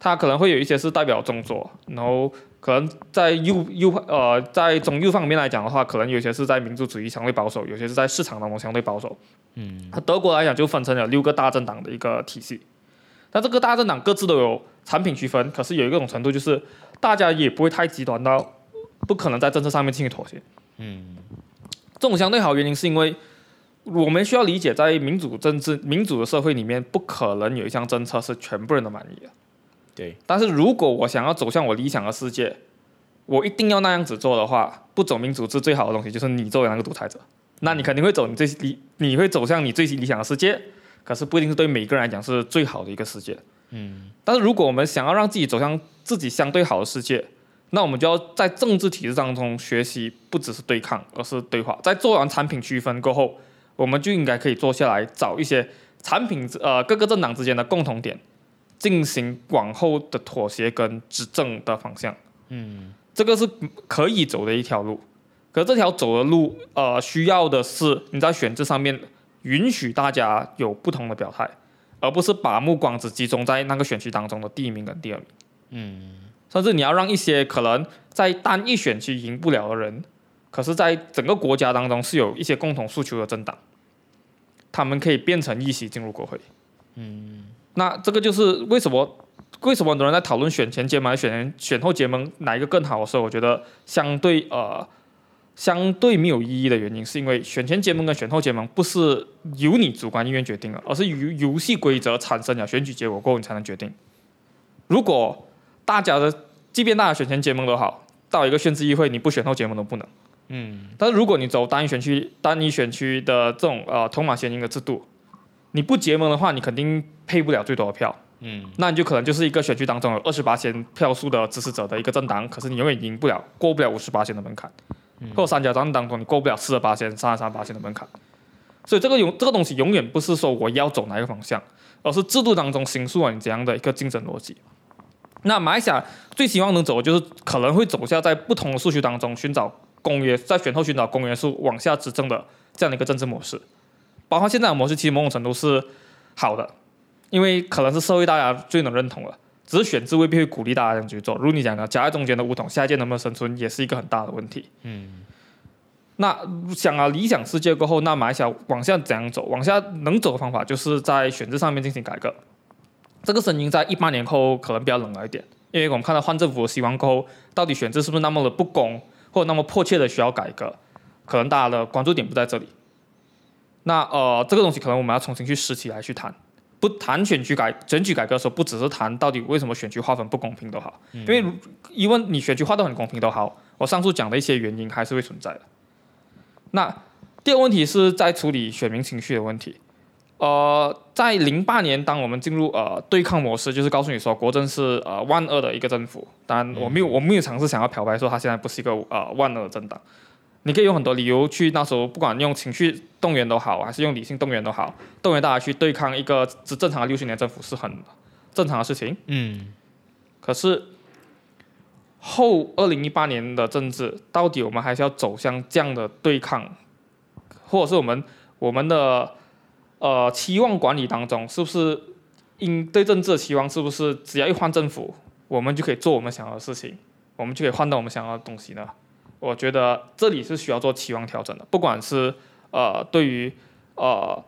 它可能会有一些是代表中左，然后可能在右右呃在中右方面来讲的话，可能有些是在民族主义相对保守，有些是在市场当中相对保守。嗯那德国来讲就分成了六个大政党的一个体系，那这个大政党各自都有产品区分，可是有一种程度就是大家也不会太极端到不可能在政策上面进行妥协。嗯这种相对好的原因是因为我们需要理解，在民主政治、民主的社会里面，不可能有一项政策是全部人都满意的。对，但是如果我想要走向我理想的世界，我一定要那样子做的话，不走民主制最好的东西就是你作为那个独裁者，那你肯定会走你最理，你会走向你最理想的世界，可是不一定是对每个人来讲是最好的一个世界。嗯，但是如果我们想要让自己走向自己相对好的世界，那我们就要在政治体制当中学习，不只是对抗，而是对话。在做完产品区分过后，我们就应该可以坐下来找一些产品呃各个政党之间的共同点，进行往后的妥协跟执政的方向。嗯，这个是可以走的一条路。可这条走的路，呃，需要的是你在选制上面允许大家有不同的表态，而不是把目光只集中在那个选区当中的第一名跟第二名。嗯。甚至你要让一些可能在单一选区赢不了的人，可是在整个国家当中是有一些共同诉求的政党，他们可以变成议席进入国会。嗯，那这个就是为什么为什么很多人在讨论选前结盟、选选后结盟哪一个更好的时候，我觉得相对呃相对没有意义的原因，是因为选前结盟跟选后结盟不是由你主观意愿决定的，而是由游戏规则产生了选举结果过后你才能决定。如果大家的，即便大家选前结盟都好，到一个选制议会，你不选后结盟都不能。嗯。但是如果你走单一选区、单一选区的这种呃通马先赢的制度，你不结盟的话，你肯定配不了最多的票。嗯。那你就可能就是一个选区当中有二十八千票数的支持者的一个政党，可是你永远赢不了，过不了五十八千的门槛。嗯。或三角战当中，你过不了四十八千、三十三八千的门槛。所以这个永这个东西永远不是说我要走哪一个方向，而是制度当中形塑了你怎样的一个竞争逻辑。那马来西亚最希望能走的，就是可能会走下在不同的诉求当中寻找公约，在选后寻找公约数往下执政的这样的一个政治模式。包括现在的模式，其实某种程度是好的，因为可能是社会大家最能认同了。只是选制未必会鼓励大家这样去做。如你讲的，夹在中间的梧桐，下一届能不能生存，也是一个很大的问题。嗯。那想啊，理想世界过后，那马来西亚往下怎样走？往下能走的方法，就是在选制上面进行改革。这个声音在一八年后可能比较冷了一点，因为我们看到换政府的希望过后，到底选制是不是那么的不公，或那么迫切的需要改革，可能大家的关注点不在这里。那呃，这个东西可能我们要重新去拾起来去谈，不谈选举改选举改革的时候，不只是谈到底为什么选举划分不公平都好，因为因为你选举划得很公平都好，我上述讲的一些原因还是会存在的。那第二个问题是在处理选民情绪的问题。呃，在零八年，当我们进入呃对抗模式，就是告诉你说国政是呃万恶的一个政府。当然，我没有我没有尝试想要漂白说他现在不是一个呃万恶的政党。你可以有很多理由去那时候不管用情绪动员都好，还是用理性动员都好，动员大家去对抗一个是正常的六十年政府是很正常的事情。嗯。可是后二零一八年的政治，到底我们还是要走向这样的对抗，或者是我们我们的？呃，期望管理当中，是不是应对政治的期望，是不是只要一换政府，我们就可以做我们想要的事情，我们就可以换到我们想要的东西呢？我觉得这里是需要做期望调整的，不管是呃对于呃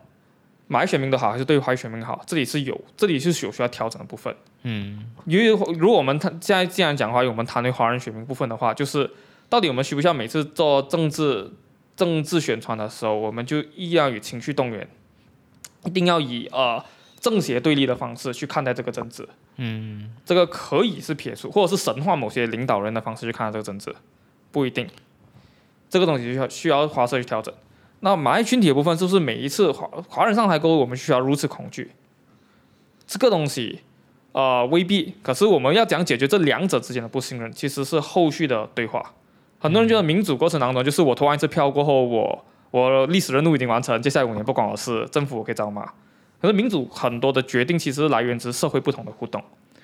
马来选民的好，还是对于华裔选民好，这里是有这里是有需要调整的部分。嗯，因为如果我们谈现在既然讲的话，我们谈论华人选民部分的话，就是到底我们需不需要每次做政治政治宣传的时候，我们就一样与情绪动员？一定要以呃正邪对立的方式去看待这个政治，嗯，这个可以是撇除或者是神话某些领导人的方式去看待这个政治，不一定，这个东西需要需要花色去调整。那马来群体的部分是不是每一次华华人上台过后，我们需要如此恐惧？这个东西呃未必，可是我们要讲解决这两者之间的不信任，其实是后续的对话。很多人觉得民主过程当中，就是我投完一次票过后我。我历史任务已经完成，接下来五年不关我事，政府我可以找骂。可是民主很多的决定其实来源自社会不同的互动。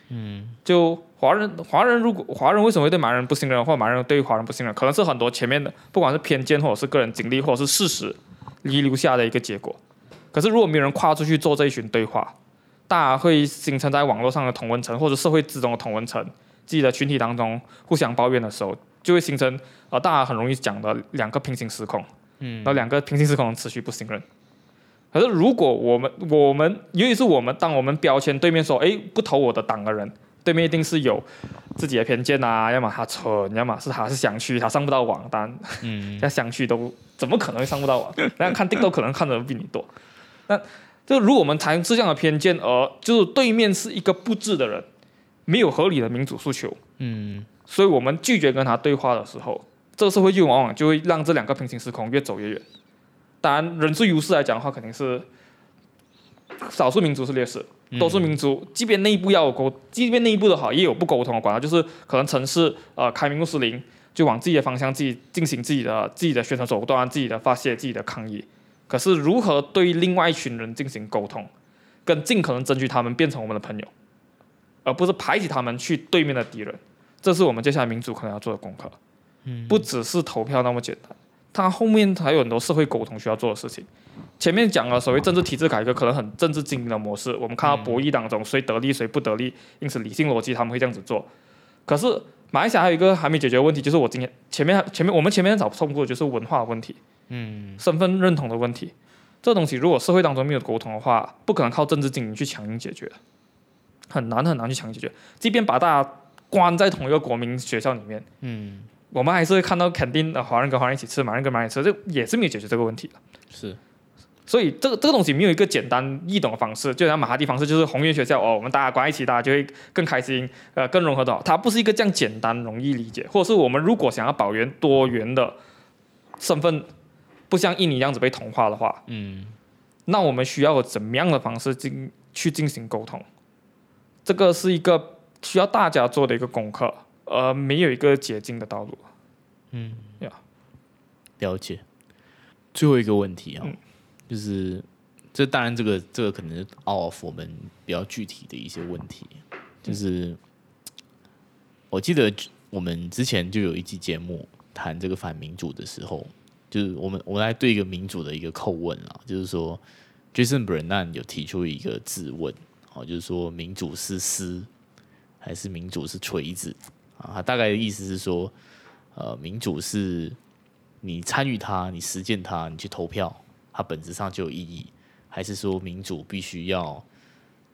嗯，就华人，华人如果华人为什么会对马来人不信任，或马来人对华人不信任，可能是很多前面的不管是偏见，或者是个人经历，或者是事实遗留下的一个结果。可是如果没有人跨出去做这一群对话，大家会形成在网络上的同温层，或者社会之中的同温层，自己的群体当中互相抱怨的时候，就会形成呃大家很容易讲的两个平行时空。嗯，那两个平行时空持续不信任。可是如果我们我们尤其是我们，当我们标签对面说，哎，不投我的党的人，对面一定是有自己的偏见啊，要么他蠢，要么是他是想去，他上不到网单，嗯，像想去都怎么可能会上不到网？那看定都可能看的比你多。那就如果我们采用这样的偏见，而就是对面是一个不智的人，没有合理的民主诉求，嗯，所以我们拒绝跟他对话的时候，这个社会就往往就会让这两个平行时空越走越远。当然，人数优势来讲的话，肯定是少数民族是劣势，多数民族即便内部要有沟，即便内部的好，也有不沟通的管道，就是可能城市呃开明穆斯林就往自己的方向自己进行自己的自己的宣传手段、自己的发泄、自己的抗议。可是如何对另外一群人进行沟通，跟尽可能争取他们变成我们的朋友，而不是排挤他们去对面的敌人，这是我们接下来民主可能要做的功课。嗯，不只是投票那么简单，它后面还有很多社会沟通需要做的事情。前面讲了所谓政治体制改革，可能很政治精英的模式，我们看到博弈当中谁得利谁不得利，因此理性逻辑他们会这样子做。可是马来西亚还有一个还没解决的问题，就是我今天前面前面我们前面早通过的就是文化问题。嗯，身份认同的问题，这东西如果社会当中没有沟通的话，不可能靠政治精英去强硬解决，很难很难去强硬解决。即便把大家关在同一个国民学校里面，嗯，我们还是会看到肯定的华人跟华人一起吃，马人跟马人一起吃，这也是没有解决这个问题的。是，所以这个这个东西没有一个简单易懂的方式，就像马哈蒂方式，就是红源学校哦，我们大家关在一起，大家就会更开心，呃，更融合的。它不是一个这样简单容易理解，或者是我们如果想要保原多元的身份。不像印尼样子被同化的话，嗯，那我们需要怎么样的方式进去进行沟通？这个是一个需要大家做的一个功课，而没有一个捷径的道路。嗯，呀，了解。最后一个问题啊，就是这当然这个这个可能是 off 我们比较具体的一些问题，就是我记得我们之前就有一期节目谈这个反民主的时候。就是我们我来对一个民主的一个叩问啊，就是说，Jason Brennan 有提出一个质问，哦，就是说民主是丝还是民主是锤子啊？他大概的意思是说，呃，民主是你参与它，你实践它，你去投票，它本质上就有意义，还是说民主必须要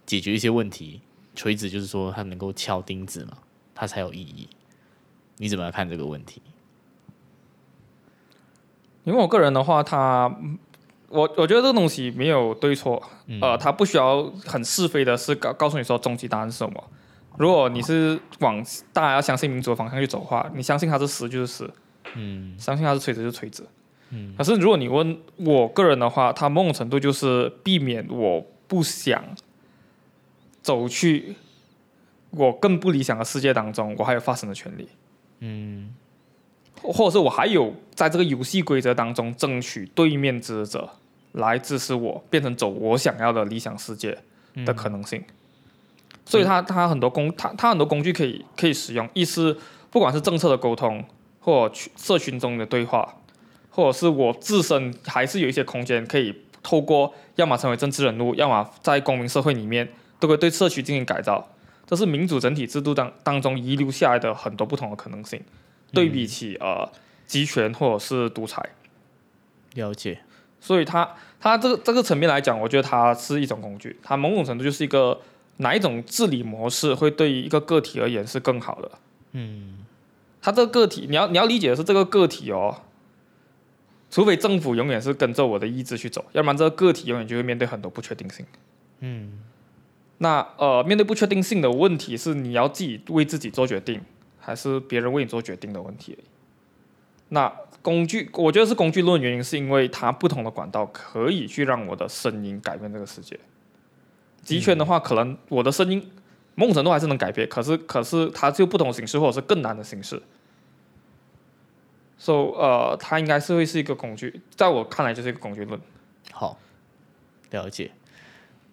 解决一些问题？锤子就是说它能够敲钉子嘛，它才有意义。你怎么来看这个问题？因为我个人的话，他，我我觉得这个东西没有对错，呃，他不需要很是非的是告告诉你说终极答案是什么。如果你是往大家要相信民主的方向去走的话，你相信它是实就是实，嗯，相信它是垂直就是锤子，嗯。可是如果你问我个人的话，它某种程度就是避免我不想走去我更不理想的世界当中，我还有发声的权利，嗯。或者是我还有在这个游戏规则当中争取对面支持者来支持我，变成走我想要的理想世界的可能性。所以，他他很多工，他他很多工具可以可以使用。意思，不管是政策的沟通，或社群中的对话，或者是我自身还是有一些空间，可以透过要么成为政治人物，要么在公民社会里面，都会对社区进行改造。这是民主整体制度当当中遗留下来的很多不同的可能性。对比起呃集权或者是独裁，了解，所以它它这个这个层面来讲，我觉得它是一种工具，它某种程度就是一个哪一种治理模式会对于一个个体而言是更好的。嗯，他这个个体你要你要理解的是这个个体哦，除非政府永远是跟着我的意志去走，要不然这个个体永远就会面对很多不确定性。嗯，那呃面对不确定性的问题是你要自己为自己做决定。还是别人为你做决定的问题。那工具，我觉得是工具论，原因是因为它不同的管道可以去让我的声音改变这个世界。集权的话，可能我的声音某种程度还是能改变，可是可是它就不同形式，或者是更难的形式。所以呃，它应该是会是一个工具，在我看来就是一个工具论。好，了解，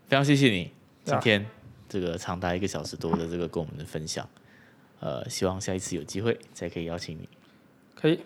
非常谢谢你今天这个长达一个小时多的这个跟我们的分享。呃，希望下一次有机会再可以邀请你。可以。